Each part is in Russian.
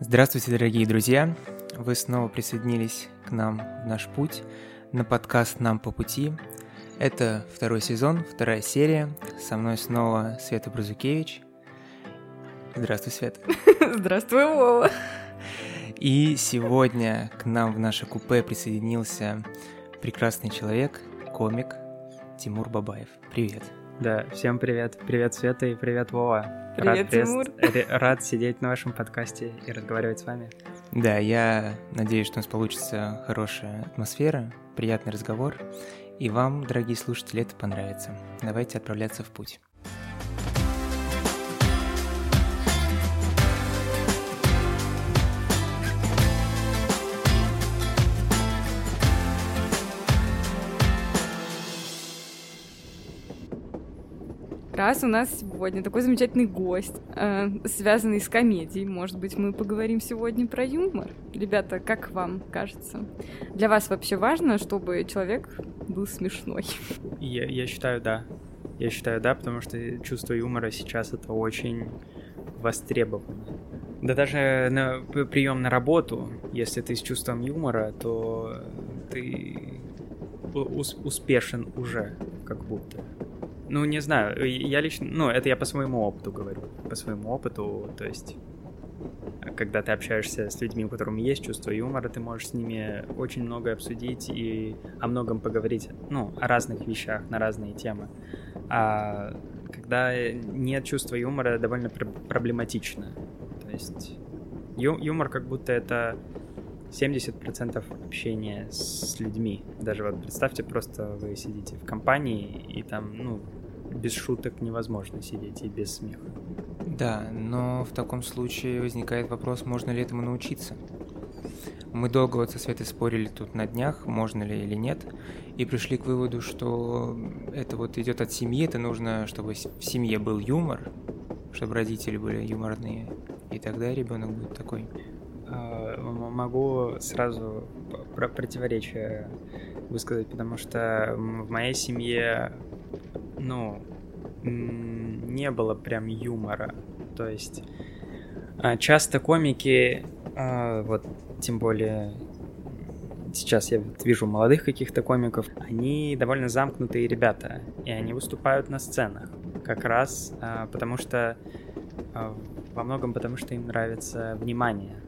Здравствуйте, дорогие друзья! Вы снова присоединились к нам в наш путь на подкаст «Нам по пути». Это второй сезон, вторая серия. Со мной снова Света Бразукевич. Здравствуй, Света. Здравствуй, Вова. И сегодня к нам в наше купе присоединился прекрасный человек, комик Тимур Бабаев. Привет. Да, всем привет. Привет, Света, и привет, Вова. Привет, рад, Тимур. Рад сидеть на вашем подкасте и разговаривать с вами. Да, я надеюсь, что у нас получится хорошая атмосфера, приятный разговор, и вам, дорогие слушатели, это понравится. Давайте отправляться в путь. Раз у нас сегодня такой замечательный гость, э, связанный с комедией, может быть, мы поговорим сегодня про юмор. Ребята, как вам кажется? Для вас вообще важно, чтобы человек был смешной? Я, я считаю, да. Я считаю, да, потому что чувство юмора сейчас это очень востребовано. Да даже на прием на работу, если ты с чувством юмора, то ты успешен уже, как будто. Ну, не знаю, я лично, ну, это я по своему опыту говорю, по своему опыту, то есть, когда ты общаешься с людьми, у которых есть чувство юмора, ты можешь с ними очень много обсудить и о многом поговорить, ну, о разных вещах, на разные темы. А когда нет чувства юмора, довольно проблематично. То есть, ю юмор как будто это 70% общения с людьми. Даже вот представьте, просто вы сидите в компании, и там, ну, без шуток невозможно сидеть и без смеха. Да, но в таком случае возникает вопрос, можно ли этому научиться. Мы долго вот со Светой спорили тут на днях, можно ли или нет, и пришли к выводу, что это вот идет от семьи, это нужно, чтобы в семье был юмор, чтобы родители были юморные, и тогда ребенок будет такой. Могу сразу про противоречие высказать, потому что в моей семье ну, не было прям юмора. То есть а, часто комики, а, вот тем более сейчас я вижу молодых каких-то комиков, они довольно замкнутые ребята, и они выступают на сценах. Как раз а, потому что во многом потому что им нравится внимание.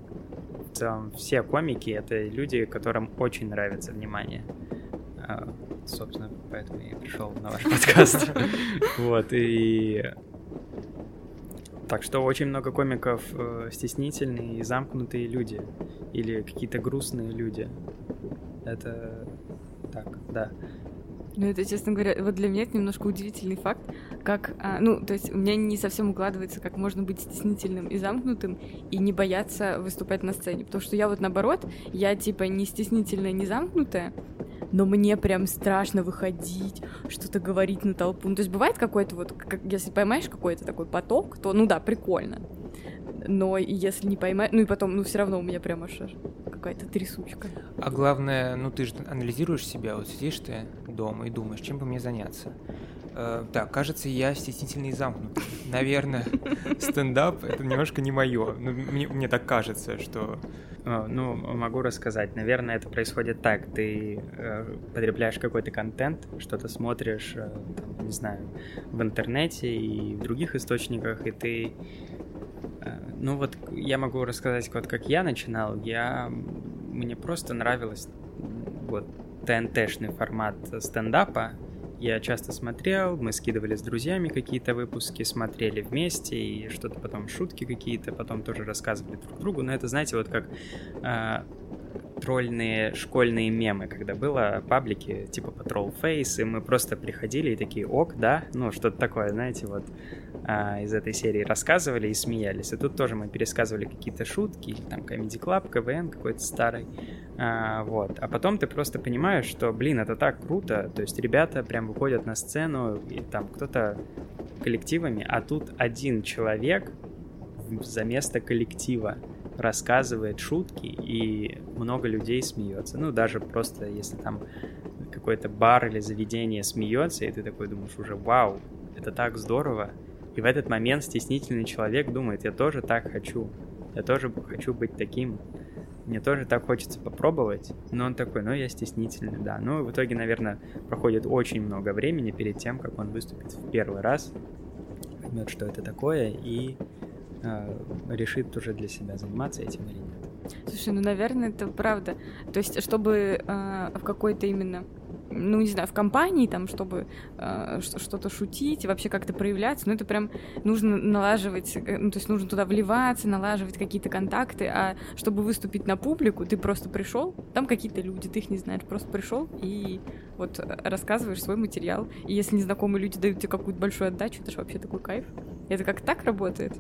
Целом все комики это люди, которым очень нравится внимание собственно, поэтому я пришел на ваш подкаст. Вот, и... Так что очень много комиков э, стеснительные и замкнутые люди. Или какие-то грустные люди. Это так, да. Ну, это, честно говоря, вот для меня это немножко удивительный факт, как, а, ну, то есть у меня не совсем укладывается, как можно быть стеснительным и замкнутым и не бояться выступать на сцене, потому что я вот наоборот, я типа не стеснительная, не замкнутая, но мне прям страшно выходить, что-то говорить на толпу. Ну, то есть бывает какой-то вот, как, если поймаешь какой-то такой поток, то, ну да, прикольно. Но если не поймаешь, ну и потом, ну все равно у меня прям аж какая-то трясучка. А главное, ну ты же анализируешь себя, вот сидишь ты дома и думаешь, чем бы мне заняться. Э, так, кажется, я стеснительный и замкнутый. Наверное, стендап это немножко не мое. Ну, мне, мне так кажется, что а, ну, могу рассказать. Наверное, это происходит так. Ты э, потребляешь какой-то контент, что-то смотришь, э, там, не знаю, в интернете и в других источниках, и ты... Э, ну вот я могу рассказать, вот как я начинал. Я... Мне просто нравилось вот ТНТ-шный формат стендапа, я часто смотрел, мы скидывали с друзьями какие-то выпуски, смотрели вместе и что-то потом шутки какие-то, потом тоже рассказывали друг другу. Но это, знаете, вот как э, тролльные школьные мемы, когда было паблики типа Patrol Face, и мы просто приходили и такие, ок, да, ну что-то такое, знаете, вот э, из этой серии рассказывали и смеялись. И тут тоже мы пересказывали какие-то шутки, там Comedy Club, КВН какой-то старый. А, вот. А потом ты просто понимаешь, что, блин, это так круто. То есть ребята прям выходят на сцену, и там кто-то коллективами, а тут один человек за место коллектива рассказывает шутки, и много людей смеется. Ну, даже просто если там какой-то бар или заведение смеется, и ты такой думаешь уже, вау, это так здорово. И в этот момент стеснительный человек думает, я тоже так хочу. я тоже хочу быть таким. Мне тоже так хочется попробовать. Но он такой, ну, я стеснительный, да. Ну, в итоге, наверное, проходит очень много времени перед тем, как он выступит в первый раз, поймет, что это такое, и решит уже для себя, заниматься этим или нет. Слушай, ну, наверное, это правда. То есть, чтобы э, в какой-то именно ну, не знаю, в компании, там, чтобы э, что-то шутить вообще как-то проявляться, ну, это прям нужно налаживать, э, ну, то есть нужно туда вливаться, налаживать какие-то контакты, а чтобы выступить на публику, ты просто пришел, там какие-то люди, ты их не знаешь, просто пришел и вот рассказываешь свой материал, и если незнакомые люди дают тебе какую-то большую отдачу, это же вообще такой кайф. Это как так работает?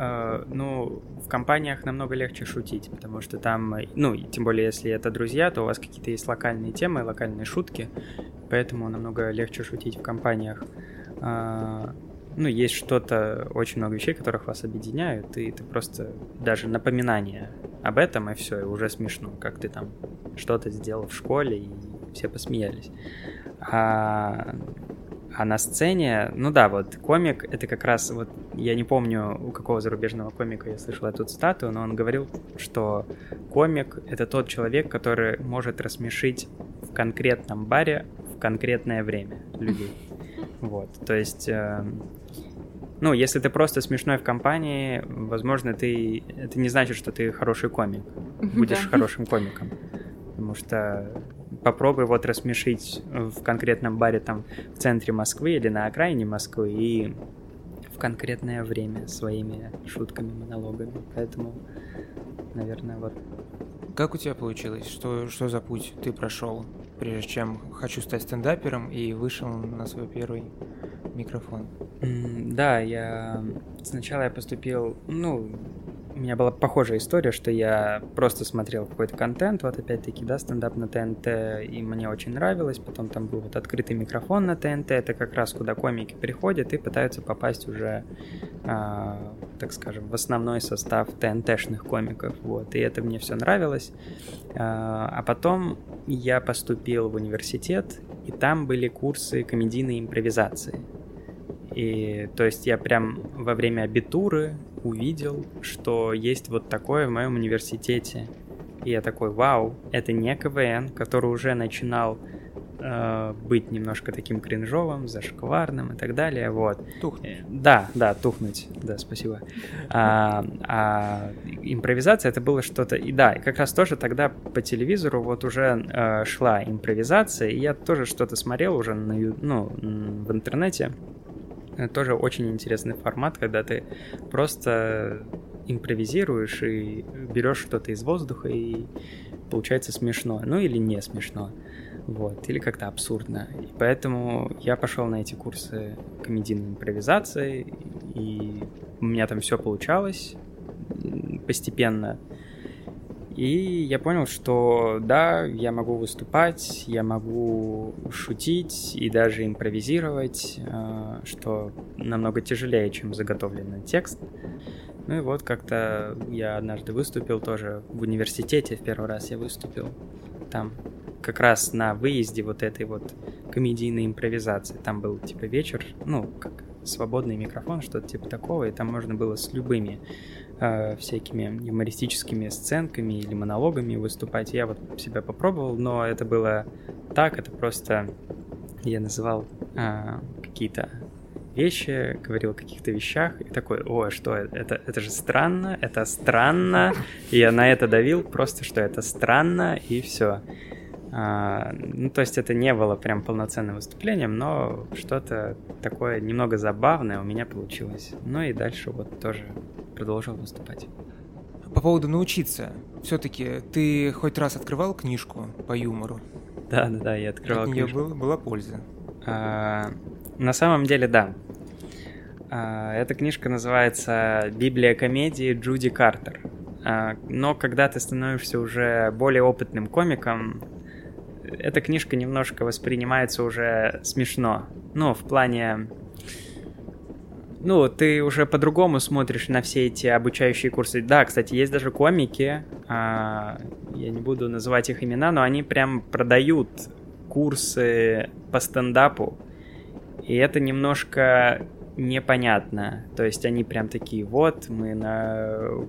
Uh, ну, в компаниях намного легче шутить, потому что там, ну, тем более, если это друзья, то у вас какие-то есть локальные темы, локальные шутки, поэтому намного легче шутить в компаниях. Uh, ну, есть что-то, очень много вещей, которых вас объединяют, и это просто даже напоминание об этом, и все, и уже смешно, как ты там что-то сделал в школе, и все посмеялись. А а на сцене, ну да, вот комик, это как раз, вот я не помню, у какого зарубежного комика я слышал эту цитату, но он говорил, что комик — это тот человек, который может рассмешить в конкретном баре в конкретное время людей. Вот, то есть... Э, ну, если ты просто смешной в компании, возможно, ты... Это не значит, что ты хороший комик. Будешь хорошим комиком. Потому что попробуй вот рассмешить в конкретном баре там в центре Москвы или на окраине Москвы и в конкретное время своими шутками, монологами. Поэтому, наверное, вот. Как у тебя получилось? Что, что за путь ты прошел, прежде чем хочу стать стендапером и вышел на свой первый микрофон? Да, я сначала я поступил, ну, у меня была похожая история, что я просто смотрел какой-то контент, вот опять-таки, да, стендап на ТНТ, и мне очень нравилось. Потом там был вот открытый микрофон на ТНТ, это как раз куда комики приходят и пытаются попасть уже, э, так скажем, в основной состав ТНТшных комиков, вот. И это мне все нравилось. Э, а потом я поступил в университет, и там были курсы комедийной импровизации. И то есть я прям во время абитуры увидел, что есть вот такое в моем университете. И я такой, вау, это не КВН, который уже начинал э, быть немножко таким кринжовым, зашкварным и так далее, вот. Тухнуть. Э, да, да, тухнуть, да, спасибо. А, а импровизация это было что-то, и да, как раз тоже тогда по телевизору вот уже э, шла импровизация, и я тоже что-то смотрел уже на, ну, в интернете, это тоже очень интересный формат, когда ты просто импровизируешь и берешь что-то из воздуха, и получается смешно. Ну или не смешно. Вот, или как-то абсурдно. И поэтому я пошел на эти курсы комедийной импровизации, и у меня там все получалось постепенно. И я понял, что да, я могу выступать, я могу шутить и даже импровизировать, э, что намного тяжелее, чем заготовленный текст. Ну и вот как-то я однажды выступил тоже в университете, в первый раз я выступил там как раз на выезде вот этой вот комедийной импровизации. Там был типа вечер, ну, как свободный микрофон, что-то типа такого, и там можно было с любыми э, всякими юмористическими сценками или монологами выступать. Я вот себя попробовал, но это было так, это просто я называл э, какие-то вещи, говорил о каких-то вещах, и такой, о, что это, это же странно, это странно, и я на это давил, просто что это странно, и все. А, ну, то есть это не было прям полноценным выступлением, но что-то такое немного забавное у меня получилось. Ну и дальше вот тоже продолжил выступать. По поводу научиться. Все-таки ты хоть раз открывал книжку по юмору? Да, да, да, я открывал От книжку. Был, была польза. А, на самом деле, да. А, эта книжка называется «Библия комедии Джуди Картер». А, но когда ты становишься уже более опытным комиком, эта книжка немножко воспринимается уже смешно. Ну, в плане... Ну, ты уже по-другому смотришь на все эти обучающие курсы. Да, кстати, есть даже комики, а, я не буду называть их имена, но они прям продают курсы по стендапу. И это немножко непонятно. То есть они прям такие, вот, мы на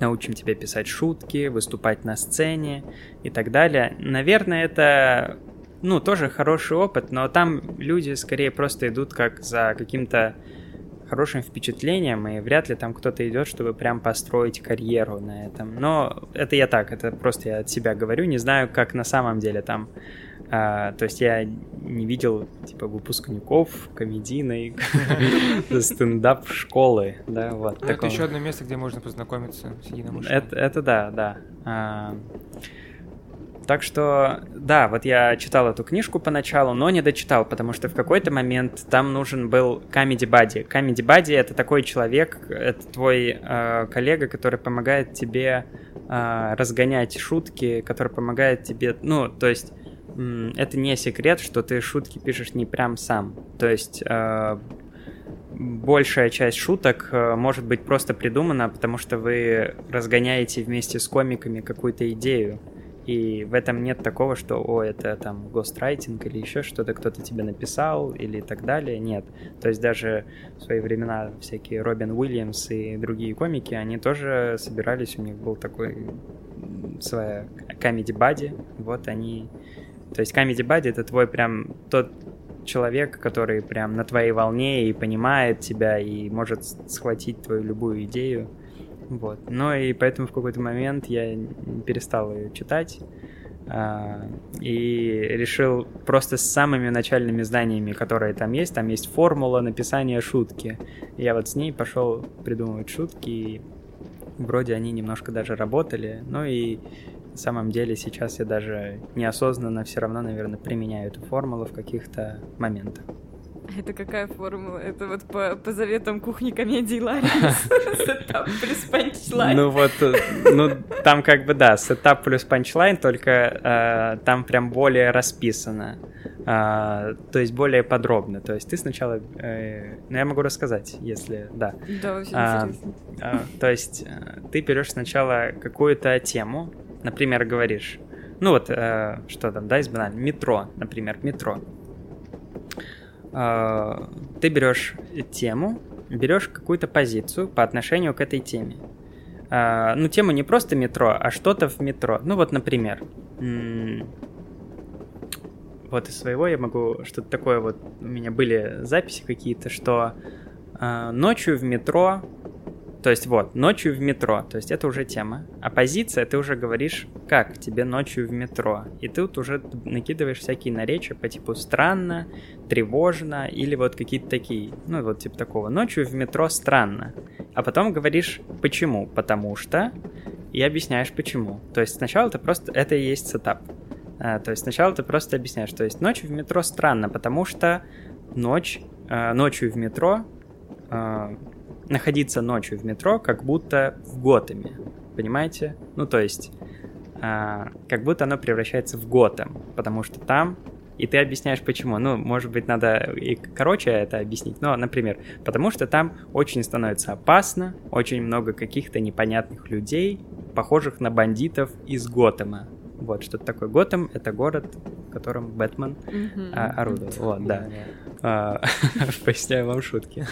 научим тебя писать шутки, выступать на сцене и так далее. Наверное, это, ну, тоже хороший опыт, но там люди скорее просто идут как за каким-то хорошим впечатлением, и вряд ли там кто-то идет, чтобы прям построить карьеру на этом. Но это я так, это просто я от себя говорю, не знаю, как на самом деле там. А, то есть я не видел, типа, выпускников комедийной стендап школы, да, вот. Ну, это еще одно место, где можно познакомиться с единомышленниками. Это, да, да. А, так что, да, вот я читал эту книжку поначалу, но не дочитал, потому что в какой-то момент там нужен был Comedy Buddy. Comedy Buddy — это такой человек, это твой э, коллега, который помогает тебе э, разгонять шутки, который помогает тебе, ну, то есть это не секрет, что ты шутки пишешь не прям сам. То есть э, большая часть шуток э, может быть просто придумана, потому что вы разгоняете вместе с комиками какую-то идею. И в этом нет такого, что, о, это там гострайтинг или еще что-то, кто-то тебе написал или так далее. Нет. То есть даже в свои времена всякие Робин Уильямс и другие комики, они тоже собирались, у них был такой своя comedy buddy, вот они... То есть comedy buddy — это твой прям тот человек, который прям на твоей волне и понимает тебя, и может схватить твою любую идею вот. Но и поэтому в какой-то момент я перестал ее читать а, и решил просто с самыми начальными знаниями, которые там есть, там есть формула написания шутки. я вот с ней пошел придумывать шутки, и вроде они немножко даже работали, но и самом деле сейчас я даже неосознанно все равно, наверное, применяю эту формулу в каких-то моментах. Это какая формула? Это вот по, по заветам кухни комедии Ларис. Setup плюс punchline. Ну вот, э, ну там как бы да, setup плюс punchline, только э, там прям более расписано. Э, то есть более подробно. То есть ты сначала... Э, ну я могу рассказать, если... Да. Да, очень а, интересно. Э, то есть ты берешь сначала какую-то тему, например, говоришь, ну вот, э, что там, да, из банально, метро, например, метро. А, ты берешь тему, берешь какую-то позицию по отношению к этой теме. А, ну, тема не просто метро, а что-то в метро. Ну, вот, например, вот из своего я могу что-то такое вот у меня были записи какие-то, что э, ночью в метро то есть вот, ночью в метро, то есть это уже тема. А позиция, ты уже говоришь, как тебе ночью в метро. И ты тут уже накидываешь всякие наречия по типу странно, тревожно или вот какие-то такие. Ну вот типа такого. Ночью в метро странно. А потом говоришь почему. Потому что и объясняешь почему. То есть сначала ты просто... Это и есть сетап. А, то есть сначала ты просто объясняешь. То есть ночью в метро странно, потому что ночь, а, ночью в метро а, находиться ночью в метро, как будто в Готэме. Понимаете? Ну, то есть, а, как будто оно превращается в Готэм, потому что там и ты объясняешь почему. Ну, может быть, надо и короче это объяснить. Но, например, потому что там очень становится опасно, очень много каких-то непонятных людей, похожих на бандитов из Готэма. Вот, что-то такое. Готэм — это город, в котором Бэтмен mm-hmm. а, орудовал. Вот, да. А, поясняю вам шутки.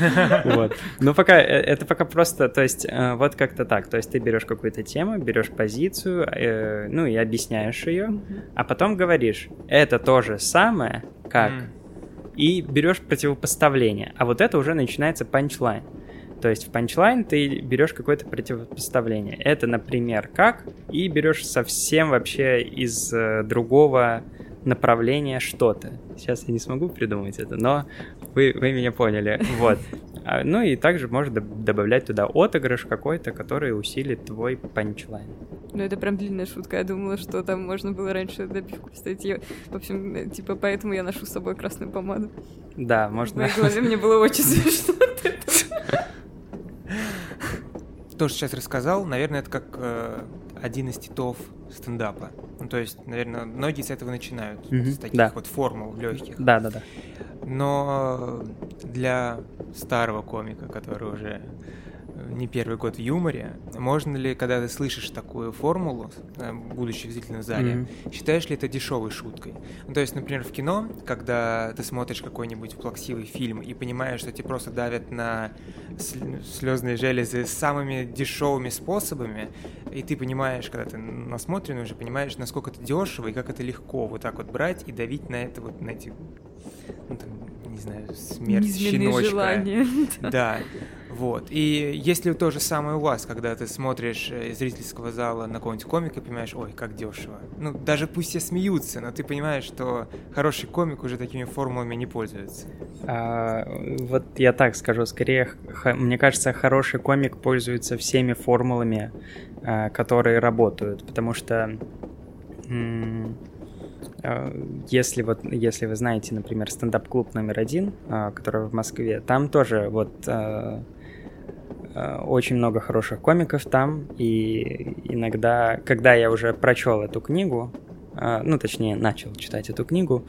Вот. Но пока, э, это пока просто, то есть, э, вот как-то так. То есть ты берешь какую-то тему, берешь позицию, э, ну и объясняешь ее, а потом говоришь, это то же самое, как... И берешь противопоставление. А вот это уже начинается панчлайн. То есть в панчлайн ты берешь какое-то противопоставление. Это, например, как, и берешь совсем вообще из э, другого направления что-то. Сейчас я не смогу придумать это, но вы, вы меня поняли. Вот. А, ну и также можно добавлять туда отыгрыш какой-то, который усилит твой панчлайн. Ну, это прям длинная шутка. Я думала, что там можно было раньше добивку вставить. Я, в общем, э, типа, поэтому я ношу с собой красную помаду. Да, можно. В моей голове мне было очень смешно То, что сейчас рассказал, наверное, это как э, один из титов стендапа. Ну, то есть, наверное, многие с этого начинают, mm-hmm. с таких да. вот формул легких. Да, да, да. Но для старого комика, который уже не первый год в юморе, можно ли, когда ты слышишь такую формулу, э, будучи в зрительном зале, mm-hmm. считаешь ли это дешевой шуткой? Ну, то есть, например, в кино, когда ты смотришь какой-нибудь плаксивый фильм и понимаешь, что тебе просто давят на слезные железы самыми дешевыми способами, и ты понимаешь, когда ты насмотрен уже, понимаешь, насколько это дешево и как это легко вот так вот брать и давить на это вот, на эти, ну, там, не знаю, смерть Неизменные щеночка. желания. Да. Вот. И если то же самое у вас, когда ты смотришь э, из зрительского зала на какого-нибудь комика и понимаешь, ой, как дешево. Ну, даже пусть все смеются, но ты понимаешь, что хороший комик уже такими формулами не пользуется. А, вот я так скажу, скорее, мне кажется, хороший комик пользуется всеми формулами, которые работают, потому что а, если вот, если вы знаете, например, стендап-клуб номер один, а, который в Москве, там тоже вот очень много хороших комиков там, и иногда, когда я уже прочел эту книгу, ну, точнее, начал читать эту книгу,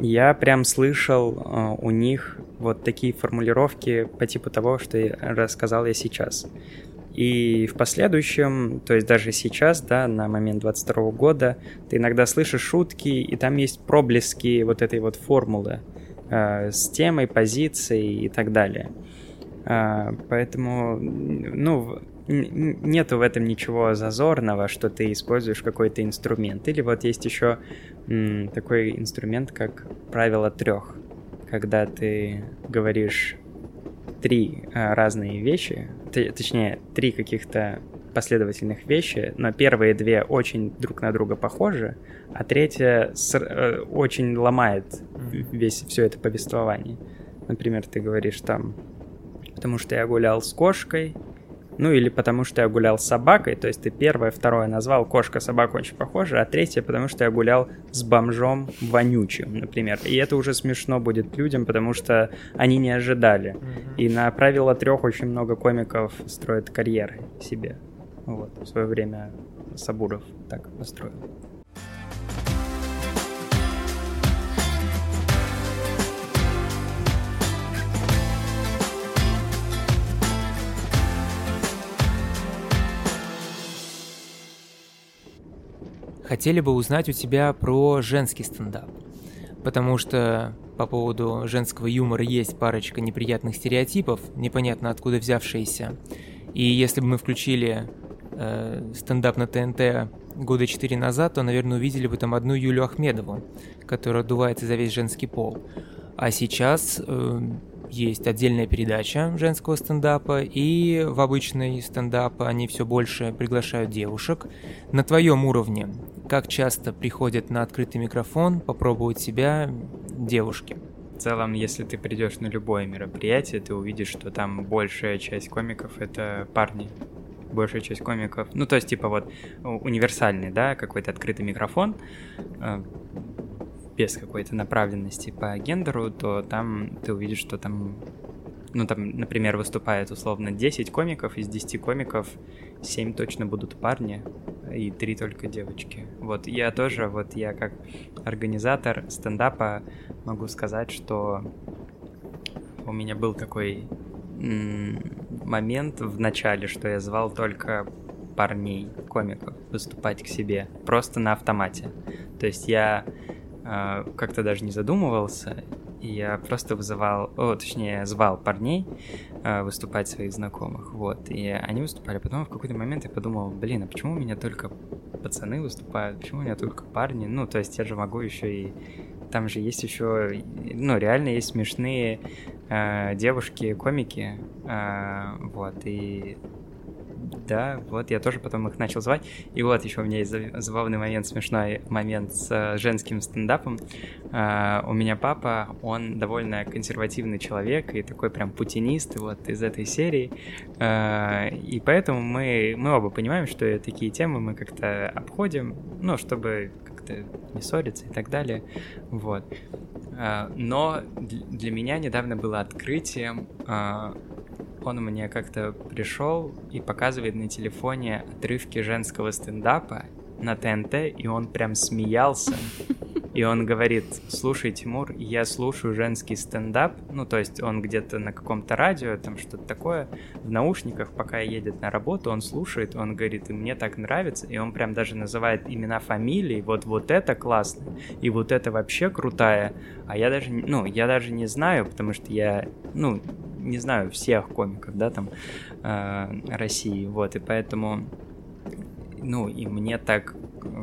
я прям слышал у них вот такие формулировки по типу того, что я рассказал я сейчас. И в последующем, то есть даже сейчас, да, на момент 22 года, ты иногда слышишь шутки, и там есть проблески вот этой вот формулы э, с темой, позицией и так далее. Э, поэтому, ну, нету в этом ничего зазорного, что ты используешь какой-то инструмент. Или вот есть еще такой инструмент, как правило трех, когда ты говоришь три э, разные вещи, точнее, три каких-то последовательных вещи, но первые две очень друг на друга похожи, а третья с, э, очень ломает весь все это повествование. Например, ты говоришь там, потому что я гулял с кошкой, ну или потому что я гулял с собакой, то есть ты первое, второе назвал, кошка, собака очень похожа, а третье, потому что я гулял с бомжом вонючим, например. И это уже смешно будет людям, потому что они не ожидали. Mm-hmm. И на правило трех очень много комиков строят карьеры себе. Вот, в свое время Сабуров так построил. Хотели бы узнать у тебя про женский стендап. Потому что по поводу женского юмора есть парочка неприятных стереотипов, непонятно откуда взявшиеся. И если бы мы включили э, стендап на ТНТ года четыре назад, то, наверное, увидели бы там одну Юлю Ахмедову, которая отдувается за весь женский пол. А сейчас э, есть отдельная передача женского стендапа, и в обычный стендап они все больше приглашают девушек. На твоем уровне, как часто приходят на открытый микрофон попробовать себя девушки? В целом, если ты придешь на любое мероприятие, ты увидишь, что там большая часть комиков это парни. Большая часть комиков. Ну, то есть, типа, вот универсальный, да, какой-то открытый микрофон э, без какой-то направленности по гендеру, то там ты увидишь, что там, ну там, например, выступает условно 10 комиков, из 10 комиков 7 точно будут парни, и 3 только девочки. Вот я тоже, вот я как организатор стендапа могу сказать, что у меня был такой момент в начале, что я звал только парней, комиков, выступать к себе, просто на автомате. То есть я а, как-то даже не задумывался, и я просто вызывал, о, точнее, звал парней э, выступать своих знакомых, вот, и они выступали. Потом в какой-то момент я подумал, блин, а почему у меня только пацаны выступают, почему у меня только парни? Ну, то есть я же могу еще и... Там же есть еще, ну, реально есть смешные э, девушки-комики, э, вот, и да, вот я тоже потом их начал звать. И вот еще у меня есть забавный момент, смешной момент с э, женским стендапом. Uh, у меня папа, он довольно консервативный человек и такой прям путинист вот из этой серии. Uh, и поэтому мы, мы оба понимаем, что такие темы мы как-то обходим, ну, чтобы как-то не ссориться и так далее. Вот. Но для меня недавно было открытием он мне как-то пришел и показывает на телефоне отрывки женского стендапа на ТНТ, и он прям смеялся. И он говорит, слушай, Тимур, я слушаю женский стендап, ну, то есть он где-то на каком-то радио, там что-то такое, в наушниках, пока едет на работу, он слушает, он говорит, и мне так нравится, и он прям даже называет имена фамилий, вот вот это классно, и вот это вообще крутая, а я даже, ну, я даже не знаю, потому что я, ну, не знаю всех комиков, да, там, э, России, вот, и поэтому, ну, и мне так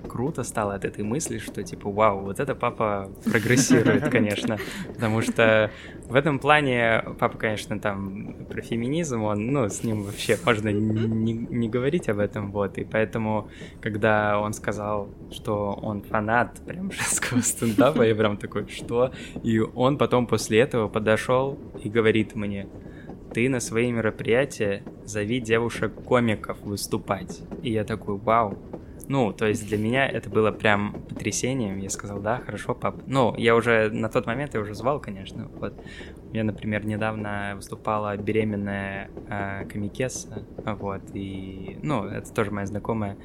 круто стало от этой мысли, что типа, вау, вот это папа прогрессирует, конечно, потому что в этом плане папа, конечно, там про феминизм, он, ну, с ним вообще можно не, не говорить об этом, вот, и поэтому, когда он сказал, что он фанат прям женского стендапа, я прям такой, что? И он потом после этого подошел и говорит мне, ты на свои мероприятия зови девушек-комиков выступать. И я такой, вау, ну, то есть для меня это было прям потрясением. Я сказал, да, хорошо, пап. Ну, я уже на тот момент я уже звал, конечно. Вот. Я, например, недавно выступала беременная э, комикеса, вот, и, ну, это тоже моя знакомая.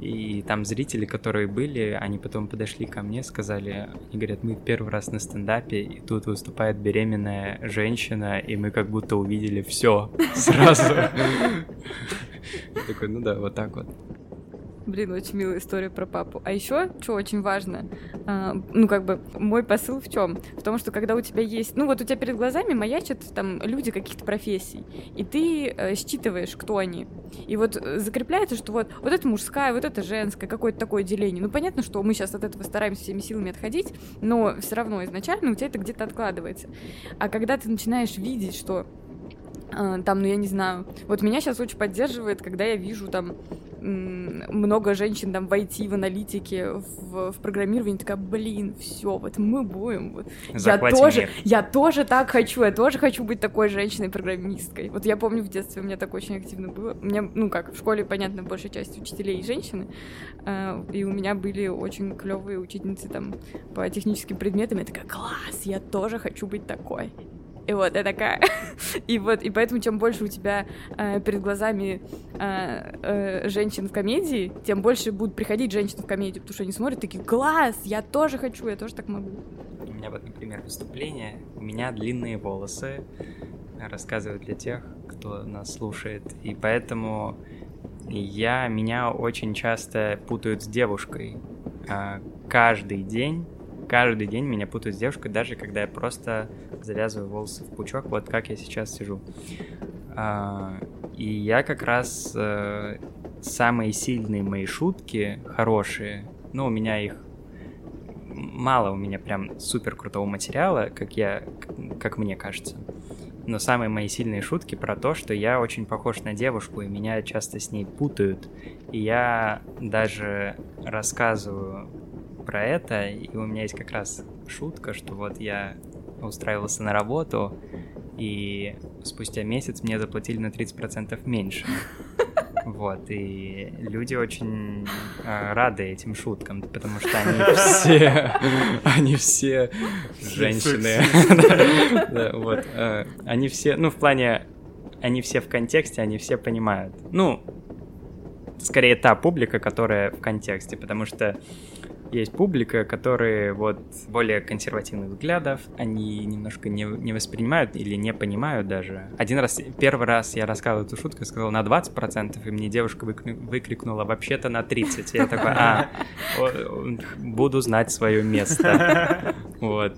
И там зрители, которые были, они потом подошли ко мне, сказали, они говорят, мы первый раз на стендапе, и тут выступает беременная женщина, и мы как будто увидели все сразу. Такой, ну да, вот так вот. Блин, очень милая история про папу. А еще, что очень важно, э, ну, как бы, мой посыл в чем? В том, что когда у тебя есть, ну, вот у тебя перед глазами маячат там люди каких-то профессий, и ты э, считываешь, кто они. И вот э, закрепляется, что вот, вот это мужская, вот это женская, какое-то такое деление. Ну, понятно, что мы сейчас от этого стараемся всеми силами отходить, но все равно изначально у тебя это где-то откладывается. А когда ты начинаешь видеть, что там, ну я не знаю. Вот меня сейчас очень поддерживает, когда я вижу там много женщин там в IT, в аналитике, в, в программировании, такая, блин, все, вот мы будем. Вот. Я тоже, мир. я тоже так хочу, я тоже хочу быть такой женщиной-программисткой. Вот я помню в детстве у меня так очень активно было. У меня, ну как, в школе, понятно, большая часть учителей женщины, э, и у меня были очень клевые учительницы там по техническим предметам. Я такая, класс, я тоже хочу быть такой. И вот я такая. и вот, и поэтому чем больше у тебя э, перед глазами э, э, женщин в комедии, тем больше будут приходить женщины в комедию, потому что они смотрят такие, класс, я тоже хочу, я тоже так могу. У меня вот, например, выступление, у меня длинные волосы, рассказываю для тех, кто нас слушает, и поэтому я, меня очень часто путают с девушкой. Э, каждый день каждый день меня путают с девушкой, даже когда я просто завязываю волосы в пучок, вот как я сейчас сижу. А, и я как раз э, самые сильные мои шутки, хорошие, ну, у меня их мало, у меня прям супер крутого материала, как я, как мне кажется. Но самые мои сильные шутки про то, что я очень похож на девушку, и меня часто с ней путают. И я даже рассказываю про это, и у меня есть как раз шутка, что вот я устраивался на работу, и спустя месяц мне заплатили на 30% меньше. Вот, и люди очень э, рады этим шуткам, потому что они все, они все женщины. Вот, э, они все, ну, в плане, они все в контексте, они все понимают. Ну, скорее та публика, которая в контексте, потому что есть публика, которые вот более консервативных взглядов, они немножко не, не воспринимают или не понимают даже. Один раз, первый раз я рассказывал эту шутку, сказал на 20%, и мне девушка выкрикнула вообще-то на 30%. Я такой, а, буду знать свое место. Вот.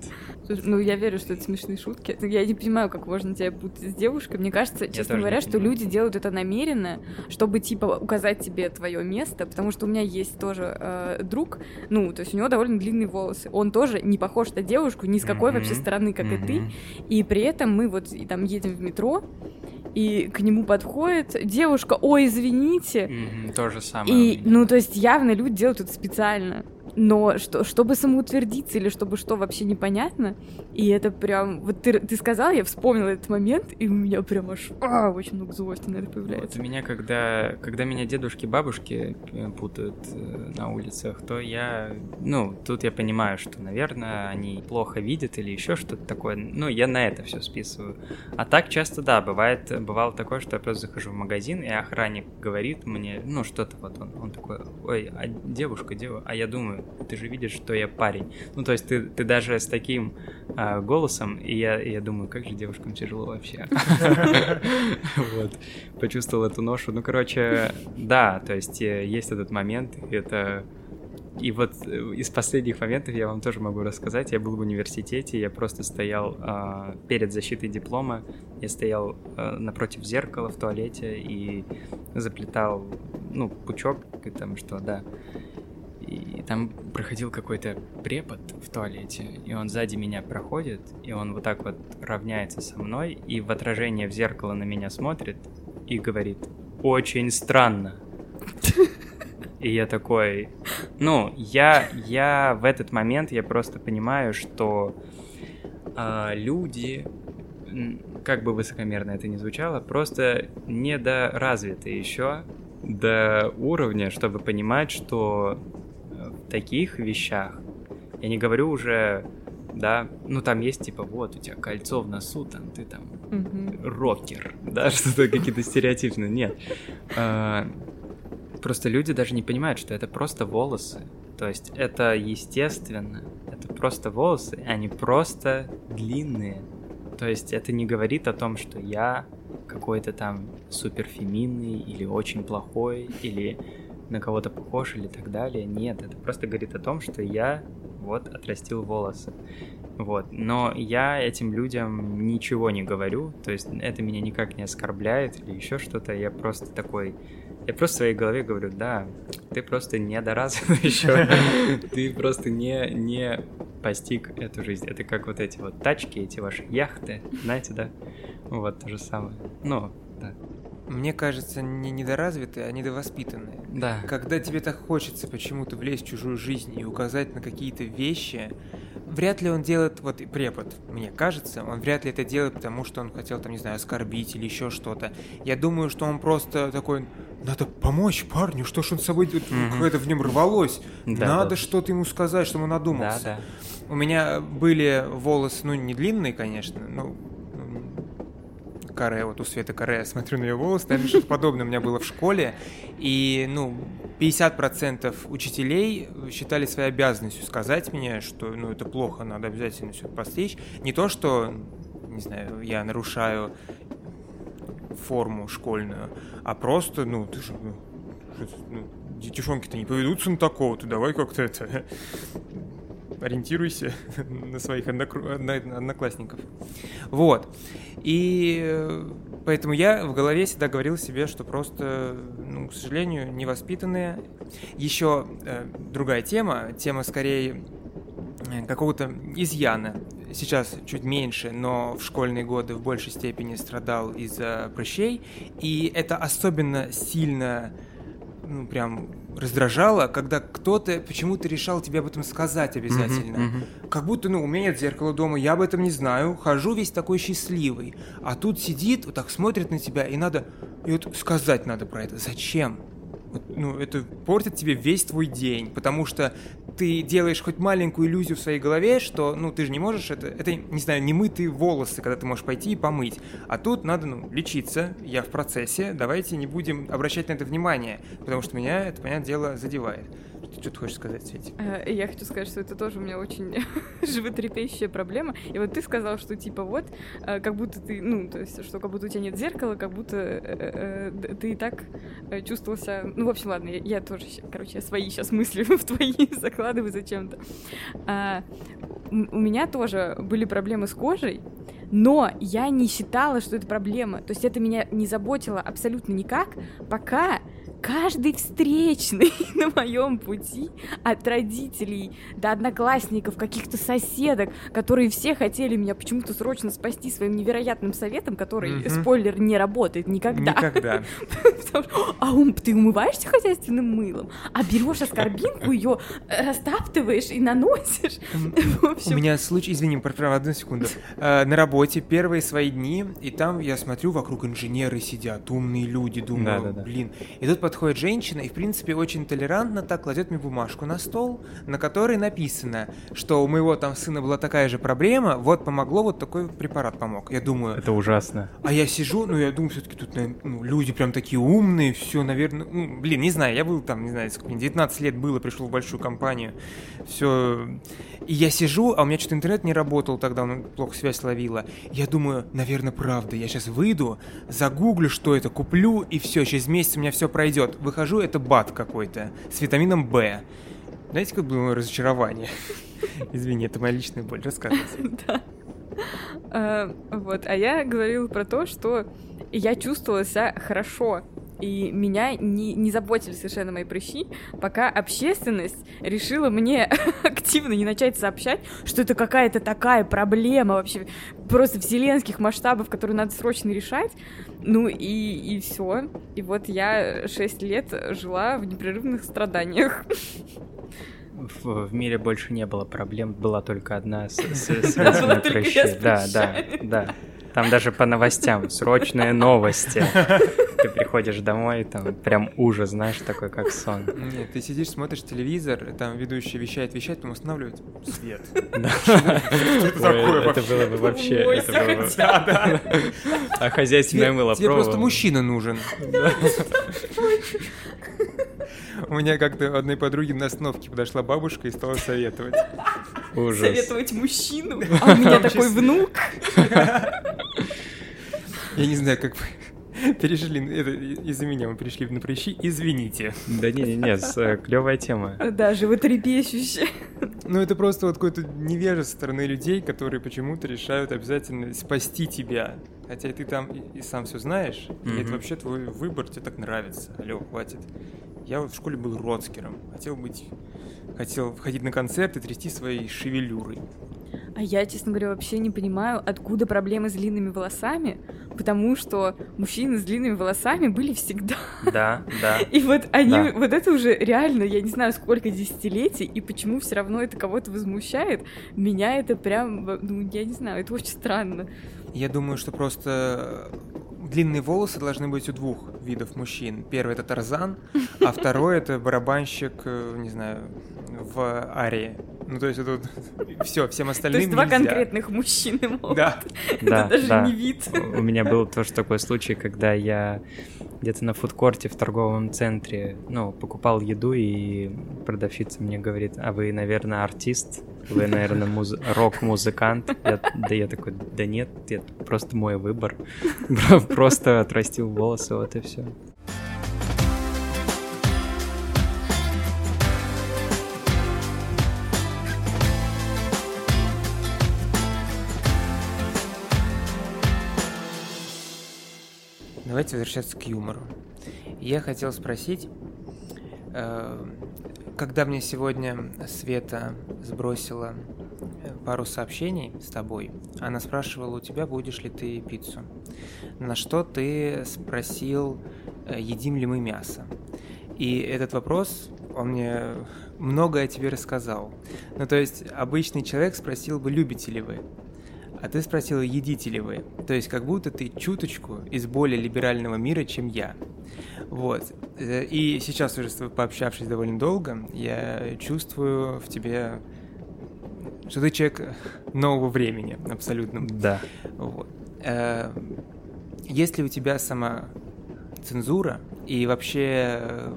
Ну, я верю, что это смешные шутки. Я не понимаю, как можно тебя путать с девушкой. Мне кажется, честно говоря, что люди делают это намеренно, чтобы, типа, указать тебе твое место, потому что у меня есть тоже э, друг, ну, то есть у него довольно длинные волосы. Он тоже не похож на девушку ни с какой mm-hmm. вообще стороны, как mm-hmm. и ты. И при этом мы вот и, там едем в метро, и к нему подходит девушка, ой, извините. Mm-hmm, то же самое. И, ну, то есть явно люди делают это специально но что, чтобы самоутвердиться или чтобы что, вообще непонятно. И это прям... Вот ты, ты сказал, я вспомнила этот момент, и у меня прям аж а, очень много злости на это появляется. Вот у меня, когда, когда меня дедушки бабушки э, путают э, на улицах, то я... Ну, тут я понимаю, что, наверное, они плохо видят или еще что-то такое. Ну, я на это все списываю. А так часто, да, бывает, бывало такое, что я просто захожу в магазин, и охранник говорит мне, ну, что-то вот он, он такой, ой, а девушка, девушка, а я думаю, ты же видишь, что я парень. Ну, то есть ты, ты даже с таким а, голосом, и я, я думаю, как же девушкам тяжело вообще. Вот, почувствовал эту ношу. Ну, короче, да, то есть э, есть этот момент, это и вот э, из последних моментов я вам тоже могу рассказать. Я был в университете, я просто стоял э, перед защитой диплома, я стоял э, напротив зеркала в туалете и заплетал, ну, пучок, и там что, да. И там проходил какой-то препод в туалете, и он сзади меня проходит, и он вот так вот равняется со мной, и в отражение в зеркало на меня смотрит и говорит «Очень странно». И я такой, ну, я, я в этот момент, я просто понимаю, что э, люди, как бы высокомерно это ни звучало, просто недоразвиты еще до уровня, чтобы понимать, что таких вещах, я не говорю уже, да, ну там есть типа вот у тебя кольцо в носу, там ты там mm-hmm. рокер, да, что-то какие-то стереотипные, нет. А, Просто люди даже не понимают, что это просто волосы. То есть это естественно. Это просто волосы, они просто длинные. То есть это не говорит о том, что я какой-то там суперфеминный или очень плохой, или на кого-то похож или так далее. Нет, это просто говорит о том, что я вот отрастил волосы. Вот. Но я этим людям ничего не говорю, то есть это меня никак не оскорбляет или еще что-то. Я просто такой, я просто в своей голове говорю, да, ты просто недоразвит еще, ты просто не, не постиг эту жизнь. Это как вот эти вот тачки, эти ваши яхты, знаете, да? Вот то же самое. Ну. Мне кажется, не недоразвитые, а недовоспитанные. Да. Когда тебе так хочется почему-то влезть в чужую жизнь и указать на какие-то вещи, вряд ли он делает, вот препод, мне кажется, он вряд ли это делает, потому что он хотел, там, не знаю, оскорбить или еще что-то. Я думаю, что он просто такой, надо помочь парню, что ж он с собой, mm-hmm. какое-то в нем рвалось. Да, надо да. что-то ему сказать, чтобы он надумался. Да, да. У меня были волосы, ну, не длинные, конечно, но каре, вот у Светы каре, смотрю на ее волосы, наверное, что-то подобное у меня было в школе, и, ну, 50% учителей считали своей обязанностью сказать мне, что, ну, это плохо, надо обязательно все постричь. Не то, что, не знаю, я нарушаю форму школьную, а просто, ну, ты же, ну, ну детишонки-то не поведутся на такого, ты давай как-то это ориентируйся на своих одноклассников. Вот. И э, поэтому я в голове всегда говорил себе, что просто, ну, к сожалению, невоспитанные. Еще э, другая тема, тема скорее э, какого-то изъяна. Сейчас чуть меньше, но в школьные годы в большей степени страдал из-за прыщей. И это особенно сильно ну, прям раздражало, когда кто-то почему-то решал тебе об этом сказать обязательно. Mm-hmm, mm-hmm. Как будто, ну, у меня нет зеркала дома, я об этом не знаю, хожу весь такой счастливый. А тут сидит, вот так смотрит на тебя, и надо, и вот сказать надо про это. Зачем? Ну, это портит тебе весь твой день, потому что ты делаешь хоть маленькую иллюзию в своей голове, что, ну, ты же не можешь это, это, не знаю, не мытые волосы, когда ты можешь пойти и помыть, а тут надо, ну, лечиться, я в процессе, давайте не будем обращать на это внимание, потому что меня это, понятное дело, задевает. Ты хочешь сказать, Свети? Э, я хочу сказать, что это тоже у меня очень животрепещущая проблема. И вот ты сказал, что типа вот, э, как будто ты, ну, то есть, что как будто у тебя нет зеркала, как будто э, ты и так чувствовался... Ну, в общем, ладно, я, я тоже, короче, свои сейчас мысли в твои закладываю зачем-то. А, у меня тоже были проблемы с кожей, но я не считала, что это проблема. То есть это меня не заботило абсолютно никак, пока каждый встречный на моем пути от родителей до одноклассников, каких-то соседок, которые все хотели меня почему-то срочно спасти своим невероятным советом, который, mm-hmm. спойлер, не работает никогда. Никогда. А ум, ты умываешься хозяйственным мылом, а берешь аскорбинку, ее растаптываешь и наносишь. У меня случай, извини, прав одну секунду. Э, на работе первые свои дни, и там я смотрю, вокруг инженеры сидят, умные люди, думаю, блин. И тут под подходит женщина и, в принципе, очень толерантно так кладет мне бумажку на стол, на которой написано, что у моего там сына была такая же проблема, вот помогло, вот такой препарат помог. Я думаю... Это ужасно. А я сижу, ну, я думаю, все-таки тут ну, люди прям такие умные, все, наверное... Ну, блин, не знаю, я был там, не знаю, сколько, 19 лет было, пришел в большую компанию, все... И я сижу, а у меня что-то интернет не работал тогда, он плохо связь ловила. Я думаю, наверное, правда, я сейчас выйду, загуглю, что это, куплю, и все, через месяц у меня все пройдет. Выхожу, это бат какой-то с витамином В. Знаете, как было разочарование? Извини, это моя личная боль. Рассказывайте. Да. А, вот, а я говорила про то, что я чувствовала себя хорошо и меня не, не заботили совершенно мои прыщи, пока общественность решила мне активно не начать сообщать, что это какая-то такая проблема вообще просто вселенских масштабов, которую надо срочно решать. Ну и, и все. И вот я шесть лет жила в непрерывных страданиях. В, в мире больше не было проблем, была только одна с, с, связанная прыщи. Да, да, да. Там даже по новостям, срочные новости. Ты приходишь домой, там прям ужас, знаешь, такой как сон. Нет, ты сидишь, смотришь телевизор, там ведущий вещает, вещает, потом останавливает свет. Да. Это было бы вообще... А хозяйственное мыло Тебе просто мужчина нужен. У меня как-то одной подруги на остановке подошла бабушка и стала советовать. Ужас. Советовать мужчину? А у меня такой внук. Я не знаю, как вы перешли, это из-за меня мы перешли на прыщи, извините. Да не-не-не, э, клевая тема. Да, животрепещущая. Ну это просто вот какое-то невежество со стороны людей, которые почему-то решают обязательно спасти тебя. Хотя ты там и, и сам все знаешь, mm-hmm. и это вообще твой выбор, тебе так нравится. Алло, хватит. Я вот в школе был роцкером, хотел быть, хотел входить на концерты, трясти своей шевелюрой. А я, честно говоря, вообще не понимаю, откуда проблемы с длинными волосами, потому что мужчины с длинными волосами были всегда. Да, да. И вот они, да. вот это уже реально, я не знаю, сколько десятилетий, и почему все равно это кого-то возмущает, меня это прям, ну, я не знаю, это очень странно. Я думаю, что просто длинные волосы должны быть у двух видов мужчин. Первый это Тарзан, а второй это барабанщик, э, не знаю, в арии. Ну, то есть это все, всем остальным То есть два конкретных мужчины могут. Да. Это даже не вид. У меня был тоже такой случай, когда я где-то на фудкорте в торговом центре, ну, покупал еду, и продавщица мне говорит, а вы, наверное, артист? Вы, наверное, муз... рок-музыкант? Я... Да я такой, да нет, это просто мой выбор. Просто отрастил волосы, вот и все. Давайте возвращаться к юмору. Я хотел спросить, э, когда мне сегодня Света сбросила э, пару сообщений с тобой, она спрашивала у тебя, будешь ли ты пиццу. На что ты спросил, э, едим ли мы мясо. И этот вопрос, он мне многое о тебе рассказал. Ну, то есть, обычный человек спросил бы, любите ли вы а ты спросила, едите ли вы. То есть как будто ты чуточку из более либерального мира, чем я. Вот. Э, и сейчас уже пообщавшись довольно долго, я чувствую в тебе, что ты человек нового времени, абсолютно. Да. Вот. Э, есть ли у тебя сама цензура и вообще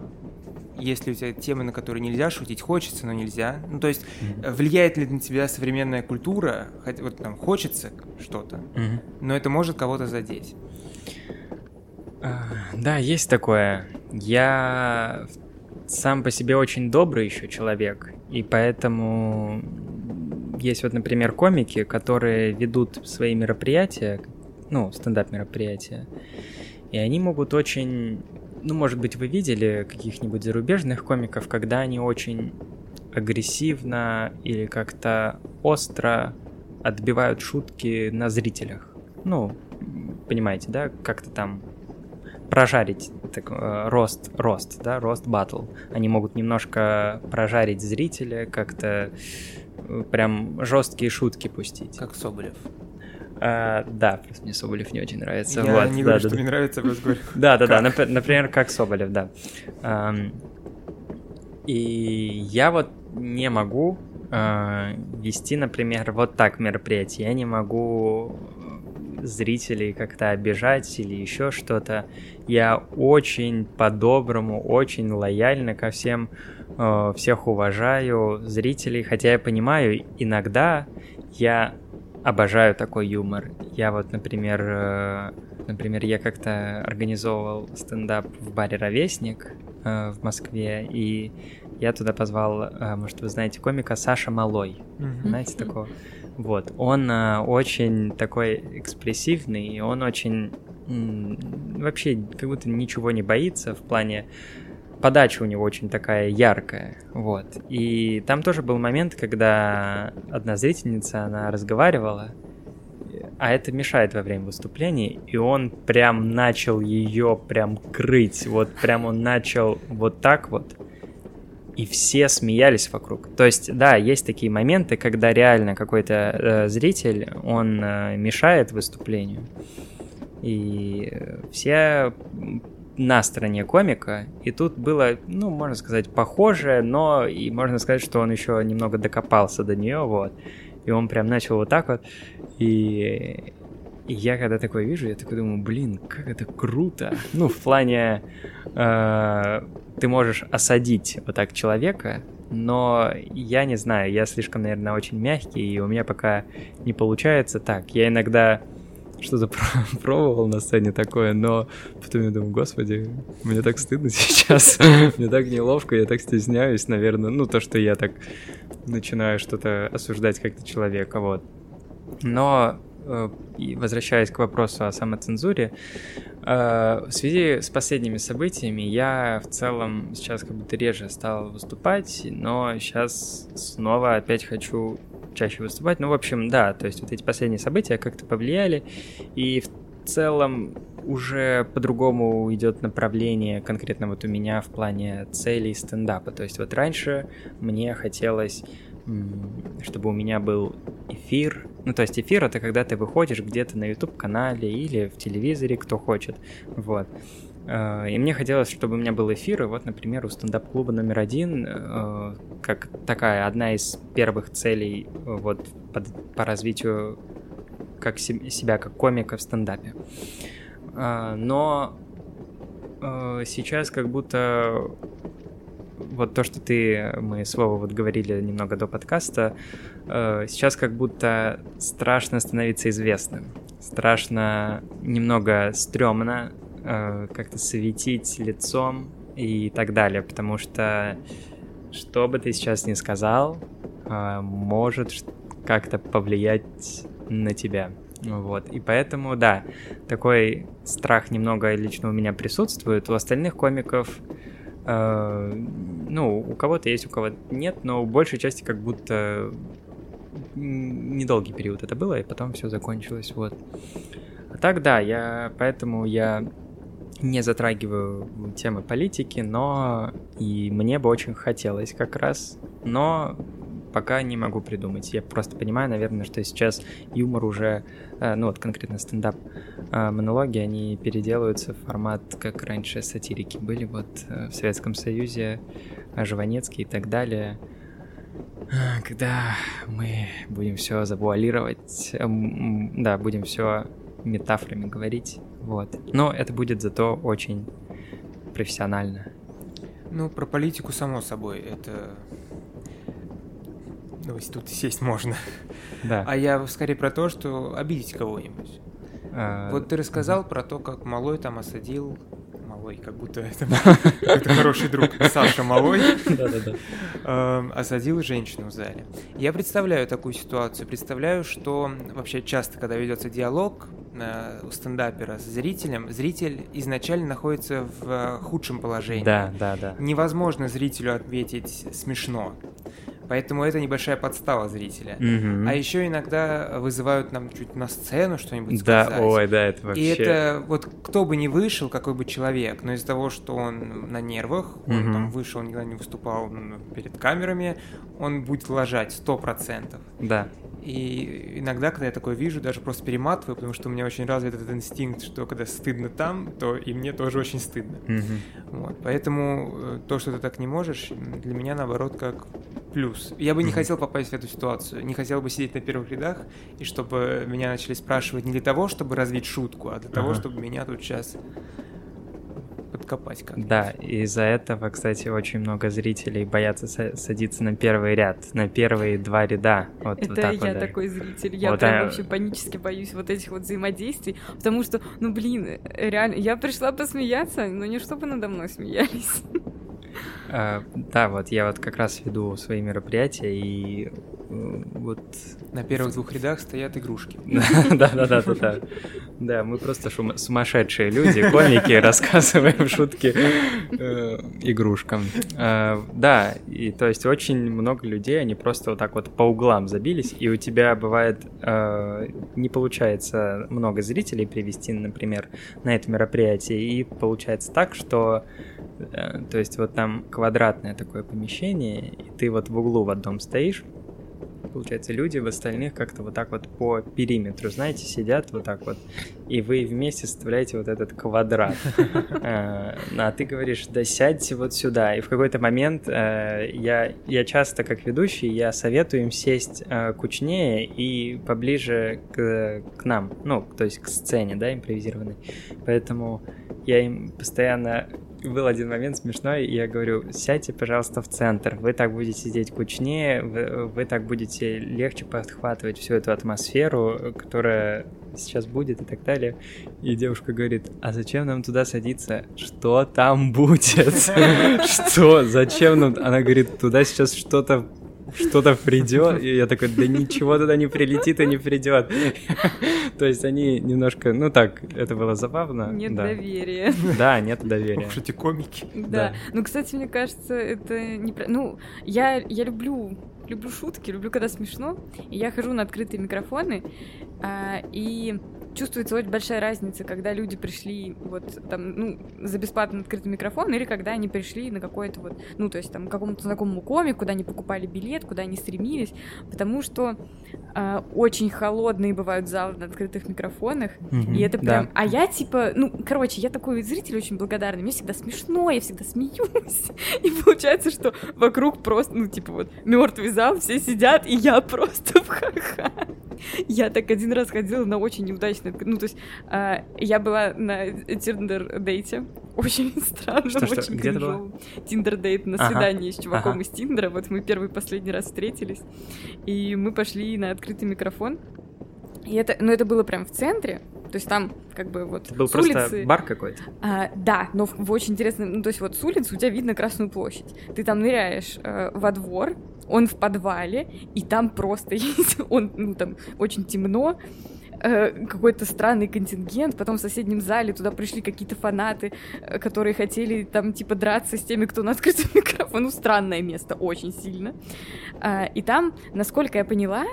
есть ли у тебя темы, на которые нельзя шутить, хочется, но нельзя. Ну, то есть, mm-hmm. влияет ли на тебя современная культура, хотя вот там хочется что-то, mm-hmm. но это может кого-то задеть. Uh, да, есть такое. Я сам по себе очень добрый еще человек, и поэтому есть вот, например, комики, которые ведут свои мероприятия, ну, стендап-мероприятия, и они могут очень ну, может быть, вы видели каких-нибудь зарубежных комиков, когда они очень агрессивно или как-то остро отбивают шутки на зрителях. Ну, понимаете, да, как-то там прожарить так, э, рост, рост, да, рост батл. Они могут немножко прожарить зрителя, как-то э, прям жесткие шутки пустить. Как Соболев. А, да, просто мне Соболев не очень нравится. Я вот, не да, говорю, да, что да. мне нравится, я просто говорю. Да, да, да, например, как Соболев, да. И я вот не могу а, вести, например, вот так мероприятие. Я не могу зрителей как-то обижать или еще что-то. Я очень по-доброму, очень лояльно ко всем, э, всех уважаю зрителей, хотя я понимаю, иногда я обожаю такой юмор. Я вот, например, э, например, я как-то организовывал стендап в баре «Ровесник» э, в Москве, и я туда позвал, э, может, вы знаете комика Саша Малой. Мгм. Знаете такого? Вот. Он э, очень такой экспрессивный, и он очень м, вообще как будто ничего не боится в плане подача у него очень такая яркая, вот. И там тоже был момент, когда одна зрительница, она разговаривала, а это мешает во время выступления, и он прям начал ее прям крыть, вот прям он начал вот так вот, и все смеялись вокруг. То есть, да, есть такие моменты, когда реально какой-то э, зритель, он э, мешает выступлению, и все на стороне комика, и тут было, ну, можно сказать, похоже, но и можно сказать, что он еще немного докопался до нее, вот. И он прям начал вот так вот, и, и я когда такое вижу, я такой думаю, блин, как это круто. Ну, в плане, э, ты можешь осадить вот так человека, но я не знаю, я слишком, наверное, очень мягкий, и у меня пока не получается так. Я иногда что-то про- пробовал на сцене такое, но потом я думаю, господи, мне так стыдно сейчас, мне так неловко, я так стесняюсь, наверное, ну, то, что я так начинаю что-то осуждать как-то человека, вот. Но, э, возвращаясь к вопросу о самоцензуре, э, в связи с последними событиями я в целом сейчас как будто реже стал выступать, но сейчас снова опять хочу чаще выступать. Ну, в общем, да, то есть вот эти последние события как-то повлияли, и в целом уже по-другому идет направление конкретно вот у меня в плане целей стендапа. То есть вот раньше мне хотелось, чтобы у меня был эфир. Ну, то есть эфир это когда ты выходишь где-то на YouTube-канале или в телевизоре, кто хочет. Вот. Э, И мне хотелось, чтобы у меня был эфир, и вот, например, у стендап-клуба номер один, э, как такая одна из первых целей э, вот под- по развитию как се- себя как комика в стендапе. А, Но сейчас как будто вот то, что ты, мы с Вовой вот говорили немного до подкаста, сейчас как будто страшно становиться известным. Страшно, немного стрёмно э, как-то светить лицом и так далее, потому что что бы ты сейчас ни сказал, э, может как-то повлиять на тебя. Вот. И поэтому, да, такой страх немного лично у меня присутствует. У остальных комиков, э, ну, у кого-то есть, у кого-то нет, но у большей части как будто недолгий период это было, и потом все закончилось, вот. А так, да, я, поэтому я не затрагиваю темы политики, но и мне бы очень хотелось как раз, но пока не могу придумать. Я просто понимаю, наверное, что сейчас юмор уже, э, ну вот конкретно стендап, э, монологи, они переделываются в формат, как раньше сатирики были вот э, в Советском Союзе, Жванецкий и так далее. Когда мы будем все завуалировать, да, будем все метафорами говорить, вот. Но это будет зато очень профессионально. Ну, про политику, само собой, это... Ну, если тут сесть можно. Да. А я скорее про то, что обидеть кого-нибудь. А, Вот ты рассказал про то, как Малой там осадил... Малой, как будто это хороший друг. Саша Малой. Эм, осадил женщину в зале. Я представляю такую ситуацию. Представляю, что вообще часто, когда ведется диалог э, у стендапера с зрителем, зритель изначально находится в э, худшем положении. Да, да, да. Невозможно зрителю ответить смешно. Поэтому это небольшая подстава зрителя. Мгм. А еще иногда вызывают нам чуть на сцену что-нибудь Да, сказать. ой, да, это вообще... И это вот кто бы ни вышел, какой бы человек, но из-за того, что он на нервах, он Мгм. там вышел, никогда не выступал м, перед камерами, он будет лажать сто процентов. Да. И иногда, когда я такое вижу, даже просто перематываю, потому что у меня очень развит этот инстинкт, что когда стыдно там, то и мне тоже очень стыдно. Мгм. Вот. Поэтому э, то, что ты так не можешь, для меня наоборот как плюс. Я бы не Мгм. хотел попасть в эту ситуацию, не хотел бы сидеть на первых рядах, и чтобы меня начали спрашивать не для того, чтобы развить шутку, а для того, Ага. чтобы меня тут сейчас подкопать как Да, из-за этого, кстати, очень много зрителей боятся са- садиться на первый ряд, на первые два ряда. Вот, вот Это так я вот, да. такой зритель. Я Вот, прям а- вообще панически боюсь вот этих вот взаимодействий, потому что, ну блин, реально, я пришла посмеяться, но не чтобы надо мной смеялись. А, да, вот я вот как раз веду свои мероприятия, и э, вот... На первых двух рядах стоят игрушки. Да-да-да-да-да. Да, мы просто сумасшедшие люди, комики, рассказываем шутки э, игрушкам. Э, Да, и то есть очень много людей, они просто вот так вот по углам забились, и у тебя бывает э, не получается много зрителей привести, например, на это мероприятие, и получается так, что то есть вот там квадратное такое помещение, и ты вот в углу в одном стоишь, Получается, люди в остальных как-то вот так вот по периметру, знаете, сидят вот так вот, и вы вместе составляете вот этот квадрат. Э, А ты говоришь, да сядьте вот сюда. И в какой-то момент э, я, я часто, как ведущий, я советую им сесть э, кучнее и поближе к, к нам, ну, то есть к сцене, да, импровизированной. Поэтому я им постоянно был один момент смешной, я говорю, сядьте, пожалуйста, в центр, вы так будете сидеть кучнее, вы, вы так будете легче подхватывать всю эту атмосферу, которая сейчас будет и так далее. И девушка говорит, а зачем нам туда садиться? Что там будет? Что? Зачем нам? Она говорит, туда сейчас что-то что-то придет, и я такой, да ничего туда не прилетит и не придет. То есть они немножко, ну так, это было забавно. Нет да. доверия. Да, нет доверия. Уж эти комики. Да. Да. Ну, кстати, мне кажется, это не... Ну, я, я люблю люблю шутки, люблю, когда смешно. И я хожу на открытые микрофоны, а, и чувствуется очень большая разница, когда люди пришли вот там, ну, за бесплатный открытый микрофон, или когда они пришли на какой-то вот, ну, то есть там к какому-то знакомому комику, куда они покупали билет, куда они стремились, потому что а, очень холодные бывают залы на открытых микрофонах, Мгм, и это да. прям... А я типа, ну, короче, я такой зритель очень благодарный. Мне всегда смешно, я всегда смеюсь. И получается, что вокруг просто, ну, типа вот, мертвый зал, все сидят, и я просто в ха-ха. Я так один раз ходила на очень неудачный... Ну, то есть, а, я была на Тиндер-дейте. Очень странно, Что, что, очень где кринжово. Tinder-date на Ага, свидание с чуваком ага. из Tinder а. Вот мы первый и последний раз встретились. И мы пошли на открытый микрофон. И это, ну, это было прям в центре. То есть там как бы вот Это был с просто улицы... бар какой-то. А, да, но в, в очень интересно, ну, то есть вот с улицы у тебя видно Красную площадь. Ты там ныряешь э, во двор, он в подвале, и там просто есть, он, ну, там очень темно, э, какой-то странный контингент, потом в соседнем зале туда пришли какие-то фанаты, э, которые хотели там типа драться с теми, кто на открытом микрофоне. Ну, странное место, очень сильно. А, и там, насколько я поняла,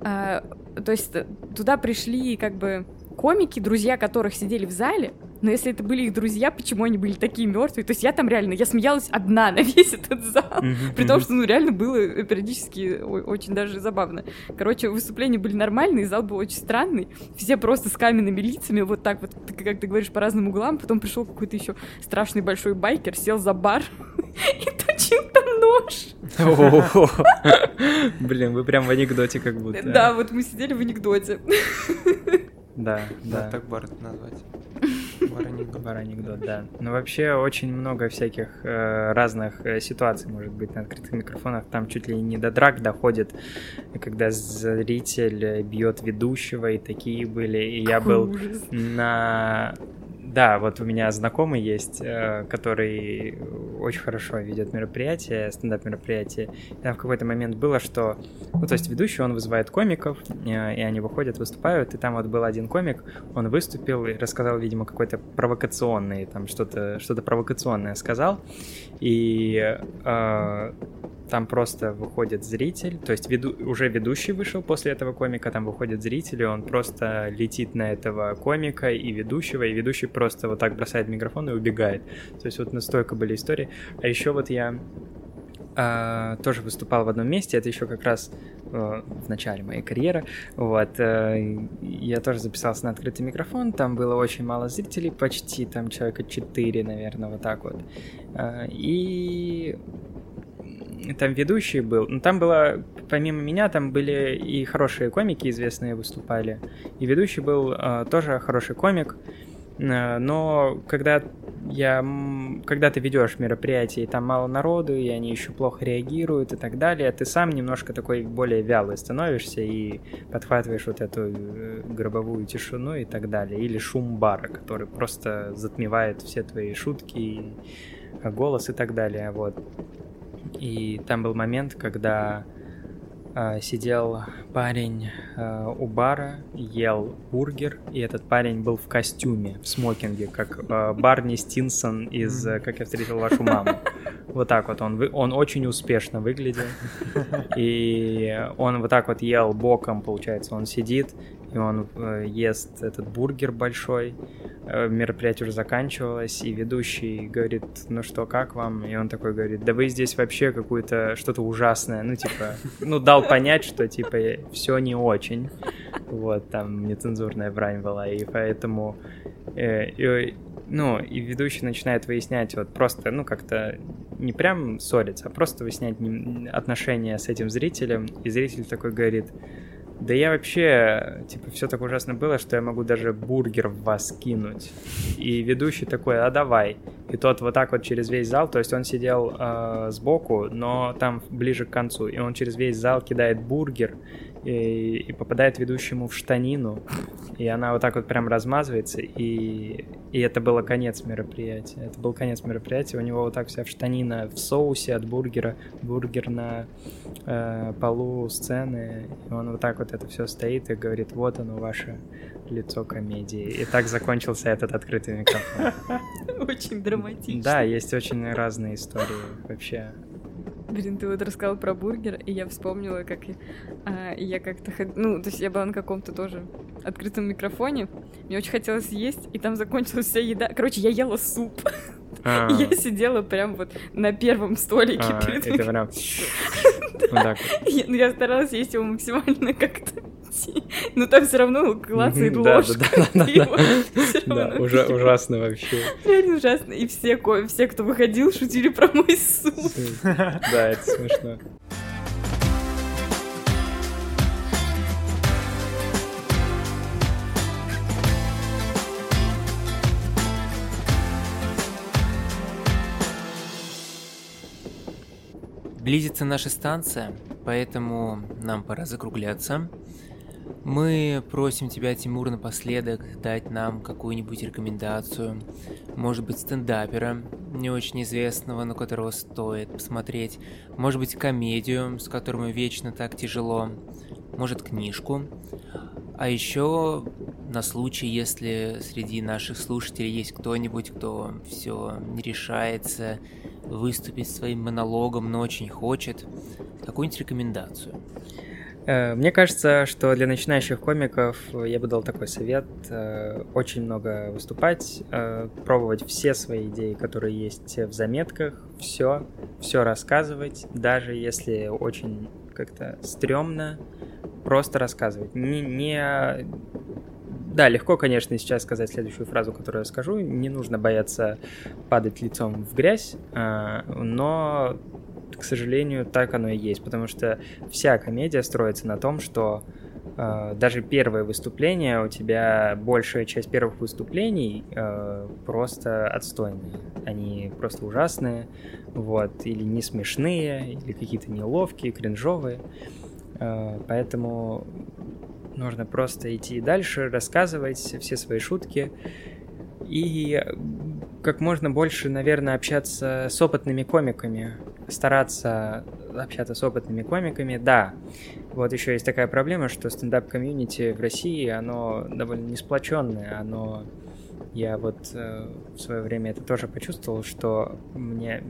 а, то есть э, туда пришли как бы комики, друзья которых сидели в зале, но если это были их друзья, почему они были такие мертвые? То есть я там реально, я смеялась одна на весь этот зал. Мгм, При том, что, ну, реально было э, периодически очень даже забавно. Короче, выступления были нормальные, зал был очень странный. Все просто с каменными лицами, вот так вот, ты- как ты говоришь, по разным углам. Потом пришел какой-то еще страшный большой байкер, сел за бар и точил там нож. Блин, вы прям в анекдоте как будто. Да, вот мы сидели в анекдоте. Да, Да, да. так бар назвать. Бар анекдот. Да. Но вообще очень много всяких э, разных э, ситуаций может быть на открытых микрофонах. Там чуть ли не до драк доходит, когда зритель э, бьет ведущего, и такие были. И я Какой был ужас. на... Да, вот у меня знакомый есть, э, который очень хорошо ведет мероприятие, стендап-мероприятие. Там в какой-то момент было, что... Ну, то есть ведущий, он вызывает комиков, э, и они выходят, выступают, и там вот был один комик, он выступил и рассказал, видимо, какой-то провокационный, там что-то что провокационное сказал, и э, там просто выходит зритель, то есть веду, уже ведущий вышел после этого комика, там выходит зритель, и он просто летит на этого комика и ведущего, и ведущий просто вот так бросает микрофон и убегает. То есть вот настолько были истории. А еще вот я э, тоже выступал в одном месте, это еще как раз э, в начале моей карьеры. Вот, э, я тоже записался на открытый микрофон, там было очень мало зрителей, почти там человека 4, наверное, вот так вот. Э, и там ведущий был. Ну, там было, помимо меня, там были и хорошие комики известные выступали. И ведущий был э, тоже хороший комик. Э, но когда я, когда ты ведешь мероприятие, и там мало народу, и они еще плохо реагируют и так далее, ты сам немножко такой более вялый становишься и подхватываешь вот эту э, гробовую тишину и так далее. Или шум бара, который просто затмевает все твои шутки, голос и так далее. Вот. И там был момент, когда э, сидел парень э, у бара, ел бургер, и этот парень был в костюме, в смокинге, как э, Барни Стинсон из «Как я встретил вашу маму». Вот так вот он, он очень успешно выглядел. И он вот так вот ел боком, получается, он сидит, и он э, ест этот бургер большой. Э, мероприятие уже заканчивалось, и ведущий говорит, ну что, как вам? И он такой говорит, да вы здесь вообще какое-то что-то ужасное. Ну, типа, ну, дал понять, что, типа, все не очень. Вот, там нецензурная брань была, и поэтому... Э, и, ну, и ведущий начинает выяснять вот просто, ну, как-то не прям ссориться, а просто выяснять отношения с этим зрителем, и зритель такой говорит, да я вообще, типа, все так ужасно было, что я могу даже бургер в вас кинуть. И ведущий такой, а давай. И тот вот так вот через весь зал, то есть он сидел э, сбоку, но там ближе к концу, и он через весь зал кидает бургер, и, и попадает ведущему в штанину, и она вот так вот прям размазывается, и, и это было конец мероприятия. Это был конец мероприятия, у него вот так вся в штанина в соусе от бургера, бургер на э, полу сцены, и он вот так вот это все стоит и говорит, вот оно ваше лицо комедии. И так закончился этот открытый микрофон. Очень драматично. Да, есть очень разные истории вообще. Блин, ты вот рассказал про бургер, и я вспомнила, как я, а, я как-то... Ну, то есть я была на каком-то тоже открытом микрофоне. Мне очень хотелось есть, и там закончилась вся еда. Короче, я ела суп. А. Я сидела прям вот на первом столике а, перед микрофоном. Ну, я старалась есть его максимально как-то но там все равно клацает ложка. Да, да, да. Да, ужасно вообще. Реально ужасно. И все, все, кто выходил, шутили про мой суп. Да, это смешно. Близится наша станция, поэтому нам пора закругляться. Мы просим тебя, Тимур, напоследок дать нам какую-нибудь рекомендацию. Может быть, стендапера, не очень известного, но которого стоит посмотреть. Может быть, комедию, с которой вечно так тяжело. Может, книжку. А еще на случай, если среди наших слушателей есть кто-нибудь, кто все не решается выступить своим монологом, но очень хочет, какую-нибудь рекомендацию. Э, мне кажется, что для начинающих комиков я бы дал такой совет. Э, очень много выступать, э, пробовать все свои идеи, которые есть в заметках, все, все рассказывать, даже если очень как-то стрёмно, просто рассказывать. Не, не... Да, легко, конечно, сейчас сказать следующую фразу, которую я скажу. Не нужно бояться падать лицом в грязь, но к сожалению, так оно и есть, потому что вся комедия строится на том, что э, даже первое выступление у тебя большая часть первых выступлений э, просто отстойные, они просто ужасные, вот, или не смешные, или какие-то неловкие, кринжовые, э, поэтому нужно просто идти дальше, рассказывать все свои шутки и как можно больше, наверное, общаться с опытными комиками, стараться общаться с опытными комиками, да. Вот еще есть такая проблема, что стендап-community в России, оно довольно несплоченное, оно... Я вот э, в свое время это тоже почувствовал, что мне...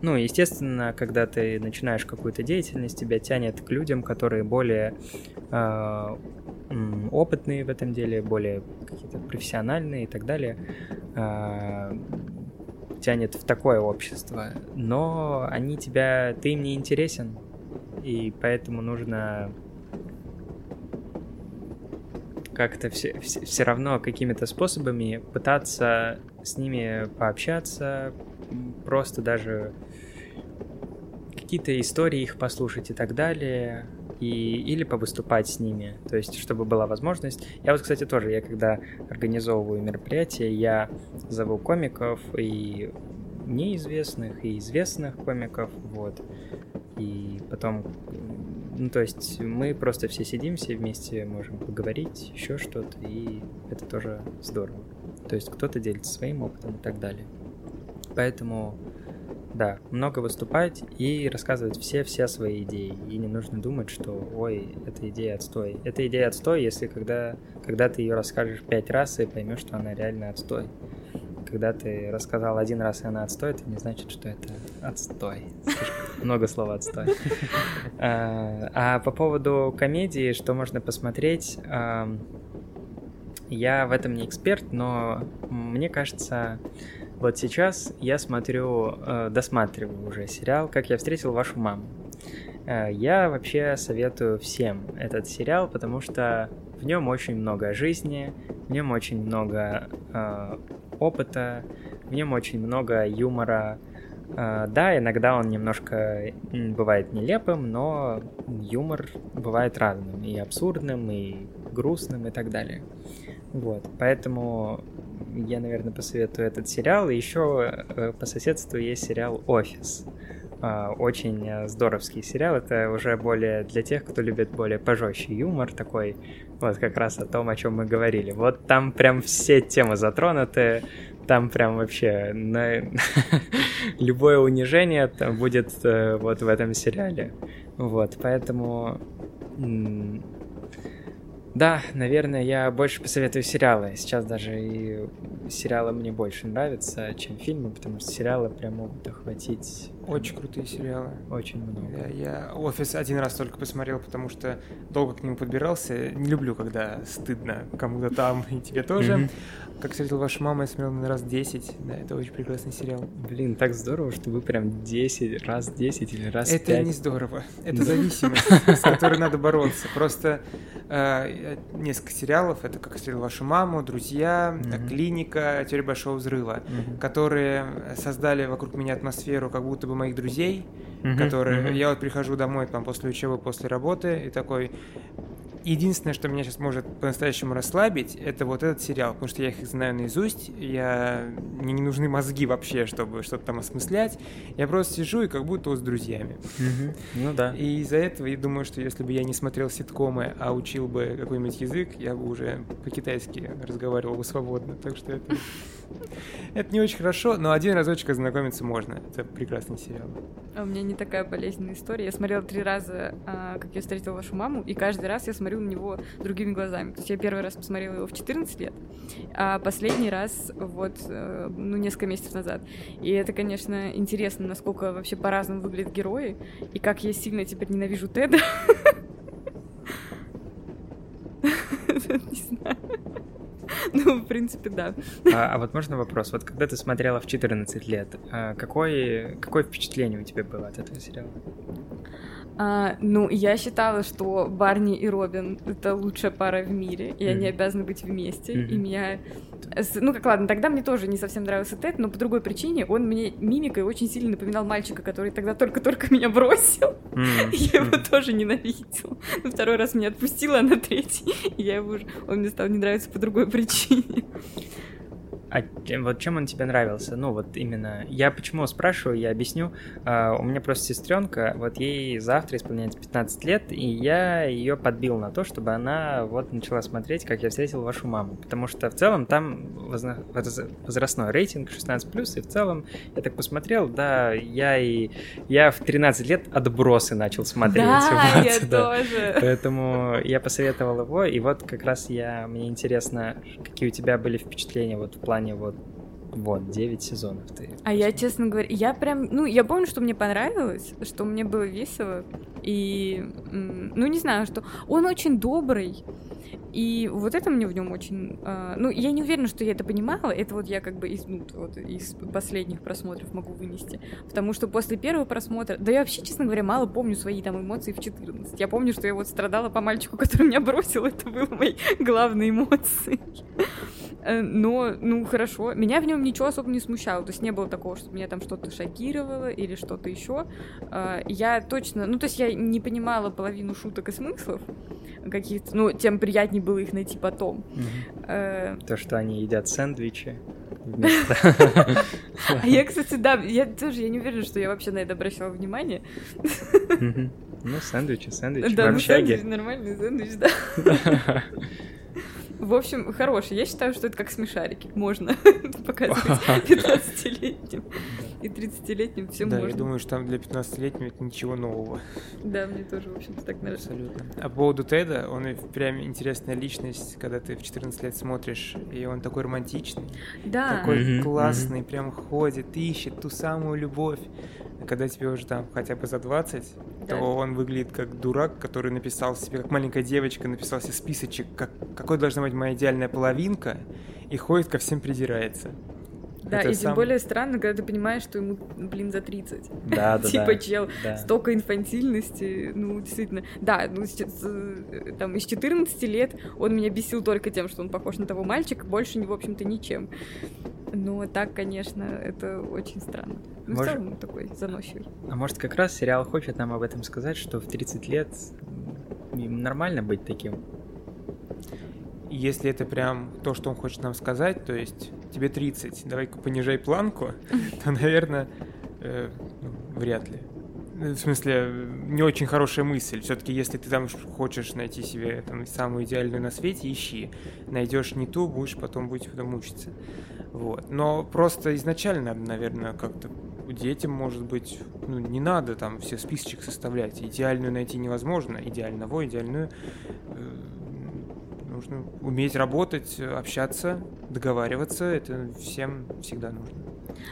Ну, естественно, когда ты начинаешь какую-то деятельность, тебя тянет к людям, которые более опытные в этом деле, более какие-то профессиональные и так далее. Э, тянет в такое общество, но они тебя, ты им не интересен, и поэтому нужно как-то все, все, все равно какими-то способами пытаться с ними пообщаться, просто даже какие-то истории их послушать и так далее, и, или повыступать с ними, то есть чтобы была возможность. Я вот, кстати, тоже, я когда организовываю мероприятия, я зову комиков и неизвестных, и известных комиков, вот, и потом ну, то есть мы просто все сидим, все вместе можем поговорить, еще что-то, и это тоже здорово. То есть кто-то делится своим опытом и так далее. Поэтому, да, много выступать и рассказывать все-все свои идеи. И не нужно думать, что, ой, эта идея отстой. Эта идея отстой, если когда, когда ты ее расскажешь пять раз и поймешь, что она реально отстой когда ты рассказал один раз, и она отстой, это не значит, что это отстой. Много слов отстой. А, а по поводу комедии, что можно посмотреть, я в этом не эксперт, но мне кажется, вот сейчас я смотрю, э, досматриваю уже сериал «Как я встретил вашу маму». Э, я вообще советую всем этот сериал, потому что в нем очень много жизни, в нем очень много э, опыта, в нем очень много юмора. А, да, иногда он немножко бывает нелепым, но юмор бывает разным, и абсурдным, и грустным, и так далее. Вот, поэтому я, наверное, посоветую этот сериал. И еще э, по соседству есть сериал «Офис». А, очень э, здоровский сериал. Это уже более для тех, кто любит более пожестче юмор такой. Вот как раз о том, о чем мы говорили. Вот там прям все темы затронуты. Там прям вообще на... любое унижение будет э, вот в этом сериале. Вот, поэтому да, наверное, я больше посоветую сериалы. Сейчас даже и сериалы мне больше нравятся, чем фильмы, потому что сериалы прям могут охватить... Очень крутые сериалы. Очень много. Да, я «Офис» один раз только посмотрел, потому что долго к нему подбирался. Не люблю, когда стыдно кому-то там, и тебе тоже. Mm-hmm. Как встретил вашу маму, я смотрел на раз 10. Да, это очень прекрасный сериал. Блин, так здорово, что вы прям 10, раз 10 или раз это 5. Это не здорово. Это зависимость, с которой надо бороться. Просто э, несколько сериалов, это «Как встретил вашу маму», «Друзья», «Клиника», «Теория большого взрыва», которые создали вокруг меня атмосферу как будто бы моих друзей, которые... Я вот прихожу домой там после учебы, после работы и такой единственное, что меня сейчас может по-настоящему расслабить, это вот этот сериал, потому что я их знаю наизусть, я... мне не нужны мозги вообще, чтобы что-то там осмыслять, я просто сижу и как будто вот с друзьями. Mm-hmm. Ну да. И из-за этого я думаю, что если бы я не смотрел ситкомы, а учил бы какой-нибудь язык, я бы уже по-китайски разговаривал бы свободно, так что это... Это не очень хорошо, но один разочек ознакомиться можно. Это прекрасный сериал. А у меня не такая болезненная история. Я смотрела три раза, а, как я встретила вашу маму, и каждый раз я смотрю на него другими глазами. То есть я первый раз посмотрела его в 14 лет, а последний раз вот, э, ну, несколько месяцев назад. И это, конечно, интересно, насколько вообще по-разному выглядят герои, и как я сильно теперь ненавижу Теда. Не знаю. Ну, в принципе, да. А, а вот можно вопрос? Вот когда ты смотрела в 14 лет, а какое, какое впечатление у тебя было от этого сериала? А, ну, я считала, что Барни и Робин — это лучшая пара в мире, и mm-hmm. они обязаны быть вместе, mm-hmm. и меня... Ну, как ладно, тогда мне тоже не совсем нравился Тед, но по другой причине он мне мимикой очень сильно напоминал мальчика, который тогда только-только меня бросил. Mm-hmm. Я его тоже ненавидела. На второй раз меня отпустила, а на третий я его уже... Он мне стал не нравиться по другой причине. А вот чем он тебе нравился? Ну, вот именно. Я почему спрашиваю, я объясню. Uh, у меня просто сестренка, вот ей завтра исполняется 15 лет, и я ее подбил на то, чтобы она вот начала смотреть, как я встретил вашу маму. Потому что в целом там возрастной рейтинг 16+, и в целом я так посмотрел, да, я и я в 13 лет отбросы начал смотреть. Да, вот, я да. тоже. Поэтому я посоветовал его, и вот как раз я, мне интересно, какие у тебя были впечатления вот в плане плане вот вот, 9 сезонов ты. А я, честно говоря, я прям, ну, я помню, что мне понравилось, что мне было весело. И, ну, не знаю, что он очень добрый, и вот это мне в нем очень... Э, ну, я не уверена, что я это понимала. Это вот я как бы из, ну, вот, из последних просмотров могу вынести. Потому что после первого просмотра... Да я вообще, честно говоря, мало помню свои там эмоции в 14. Я помню, что я вот страдала по мальчику, который меня бросил. Это было моей главной эмоцией. Э, но, ну, хорошо. Меня в нем ничего особо не смущало. То есть не было такого, что меня там что-то шокировало или что-то еще. Э, я точно... Ну, то есть я не понимала половину шуток и смыслов каких-то. Ну, тем приятнее было их найти потом. Э, То, что они едят сэндвичи. А я, кстати, да, я тоже, я не уверена, что я вообще на это обращала внимание. Ну, сэндвичи, сэндвичи, Да, ну сэндвич, нормальный сэндвич, да. В общем, хороший. Я считаю, что это как смешарики. Можно показывать 15-летним. И 30-летним всем да, можно. я думаю, что там для 15-летнего это ничего нового. Да, мне тоже, в общем-то, так нравится. Абсолютно. А по поводу Теда, он прям интересная личность, когда ты в 14 лет смотришь, и он такой романтичный. Да. Такой mm-hmm, классный, mm-hmm. прям ходит, ищет ту самую любовь. А когда тебе уже там хотя бы за 20, да. то он выглядит как дурак, который написал себе, как маленькая девочка, написал себе списочек, как, какой должна быть моя идеальная половинка, и ходит ко всем придирается. Да, это и сам... тем более странно, когда ты понимаешь, что ему, блин, за 30. Да, да, Типа, чел, столько инфантильности, ну, действительно. Да, ну, э, там, из 14 лет он меня бесил только тем, что он похож на того мальчика, больше, в общем-то, ничем. Но так, конечно, это очень странно. Ну, может... в целом такой заносчивый. А может, как раз сериал хочет нам об этом сказать, что в 30 лет им нормально быть таким? Если это прям то, что он хочет нам сказать, то есть тебе 30, давай-ка понижай планку, то, наверное, э, ну, вряд ли. В смысле, не очень хорошая мысль. Все-таки, если ты там хочешь найти себе там, самую идеальную на свете, ищи. Найдешь не ту, будешь потом будешь потом мучиться. Вот. Но просто изначально, наверное, как-то детям, может быть, ну, не надо там все списочек составлять. Идеальную найти невозможно. Идеального, идеальную э, нужно уметь работать, общаться, договариваться. Это всем всегда нужно.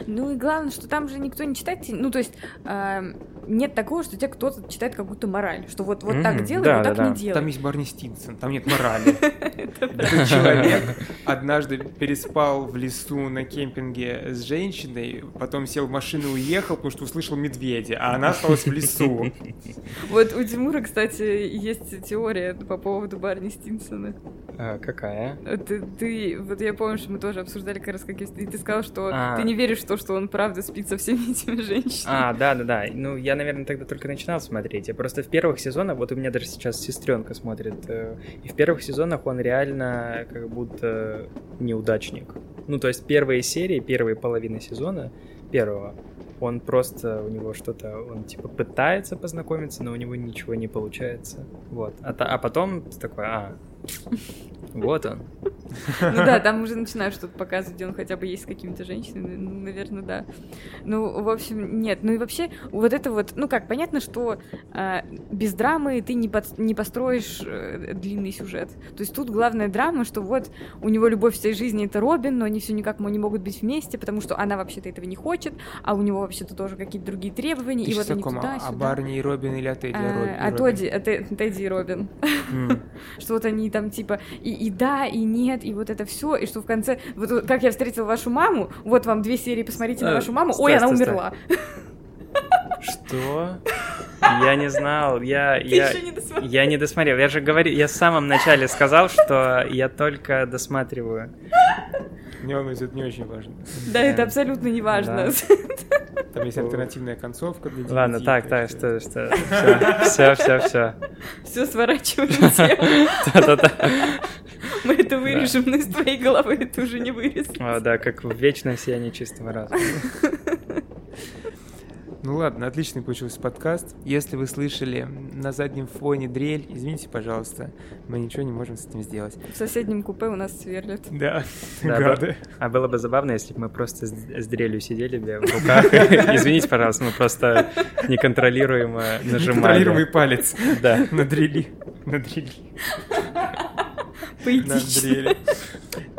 Ну и главное, что там же никто не читает, ну то есть э, нет такого, что тебе кто-то читает какую-то мораль, что вот, вот mm-hmm. так делай, да, вот да, так да. не делай. Там есть Барни Стинсон, там нет морали. Этот человек однажды переспал в лесу на кемпинге с женщиной, потом сел в машину и уехал, потому что услышал медведя, а она осталась в лесу. Вот у Тимура, кстати, есть теория по поводу Барни Стинсона. А, какая? Ты, вот я помню, что мы тоже обсуждали как раз, как и ты сказал, что а. ты не веришь в то, что он правда спит со всеми этими женщинами. А, да, да, да. Ну, я, наверное, тогда только начинал смотреть. Я просто в первых сезонах, вот у меня даже сейчас сестренка смотрит, э, и в первых сезонах он реально как будто неудачник. Ну, то есть первые серии, первые половины сезона первого, он просто, у него что-то, он типа пытается познакомиться, но у него ничего не получается. Вот. А, а потом такой, а, вот он. Ну да, там уже начинают что-то показывать, где он хотя бы есть с какими-то женщинами. Ну, наверное, да. Ну, в общем, нет. Ну и вообще, вот это вот, ну как, понятно, что э, без драмы ты не, под, не построишь э, длинный сюжет. То есть тут главная драма, что вот у него любовь всей жизни это Робин, но они все никак не могут быть вместе, потому что она вообще-то этого не хочет, а у него вообще-то тоже какие-то другие требования. Ты и вот они туда, а, а Барни и Робин или а Тедди а, Робин? А Тодди, а Тедди и Робин. Что вот они там типа и, и да, и нет, и вот это все, и что в конце, вот как я встретила вашу маму, вот вам две серии, посмотрите на э, вашу маму, ой, она умерла. Что? Я не знал, я, я, не я не досмотрел. Я же говорю, я в самом начале сказал, что я только досматриваю. Не волнуйся, это не очень важно. Да, это абсолютно не важно. Там есть альтернативная концовка для DVD. Ладно, так, так, что, что, все, все, все. Все, сворачиваем Да-да-да. Мы это вырежем, но из твоей головы это уже не вырезать. О, да, как в вечном сиянии чистого разума. Ну ладно, отличный получился подкаст. Если вы слышали на заднем фоне дрель, извините, пожалуйста, мы ничего не можем с этим сделать. В соседнем купе у нас сверлят. Да, да гады. А было бы забавно, если бы мы просто с, с дрелью сидели бы в руках. Извините, пожалуйста, мы просто неконтролируемо нажимали. Неконтролируемый палец. Да. На дрели. На дрели. Дрели.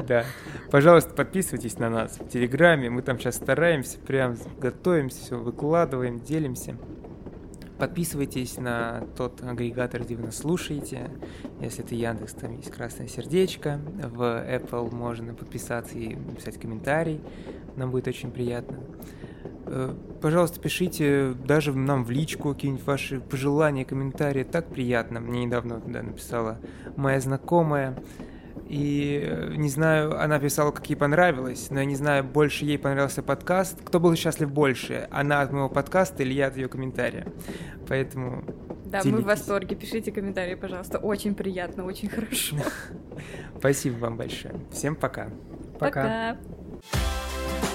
Да. Пожалуйста, подписывайтесь на нас в Телеграме. Мы там сейчас стараемся, прям готовимся, все выкладываем, делимся. Подписывайтесь на тот агрегатор, где вы нас слушаете. Если это Яндекс, там есть красное сердечко. В Apple можно подписаться и написать комментарий. Нам будет очень приятно. Э, пожалуйста, пишите даже нам в личку какие-нибудь ваши пожелания, комментарии. Так приятно. Мне недавно туда написала моя знакомая. И э, не знаю, она писала, как ей понравилось, но я не знаю, больше ей понравился подкаст. Кто был счастлив больше? Она от моего подкаста или я от ее комментария? Поэтому... Да, делитесь. мы в восторге. Пишите комментарии, пожалуйста. Очень приятно, очень хорошо. Спасибо вам большое. Всем пока. Пока. пока.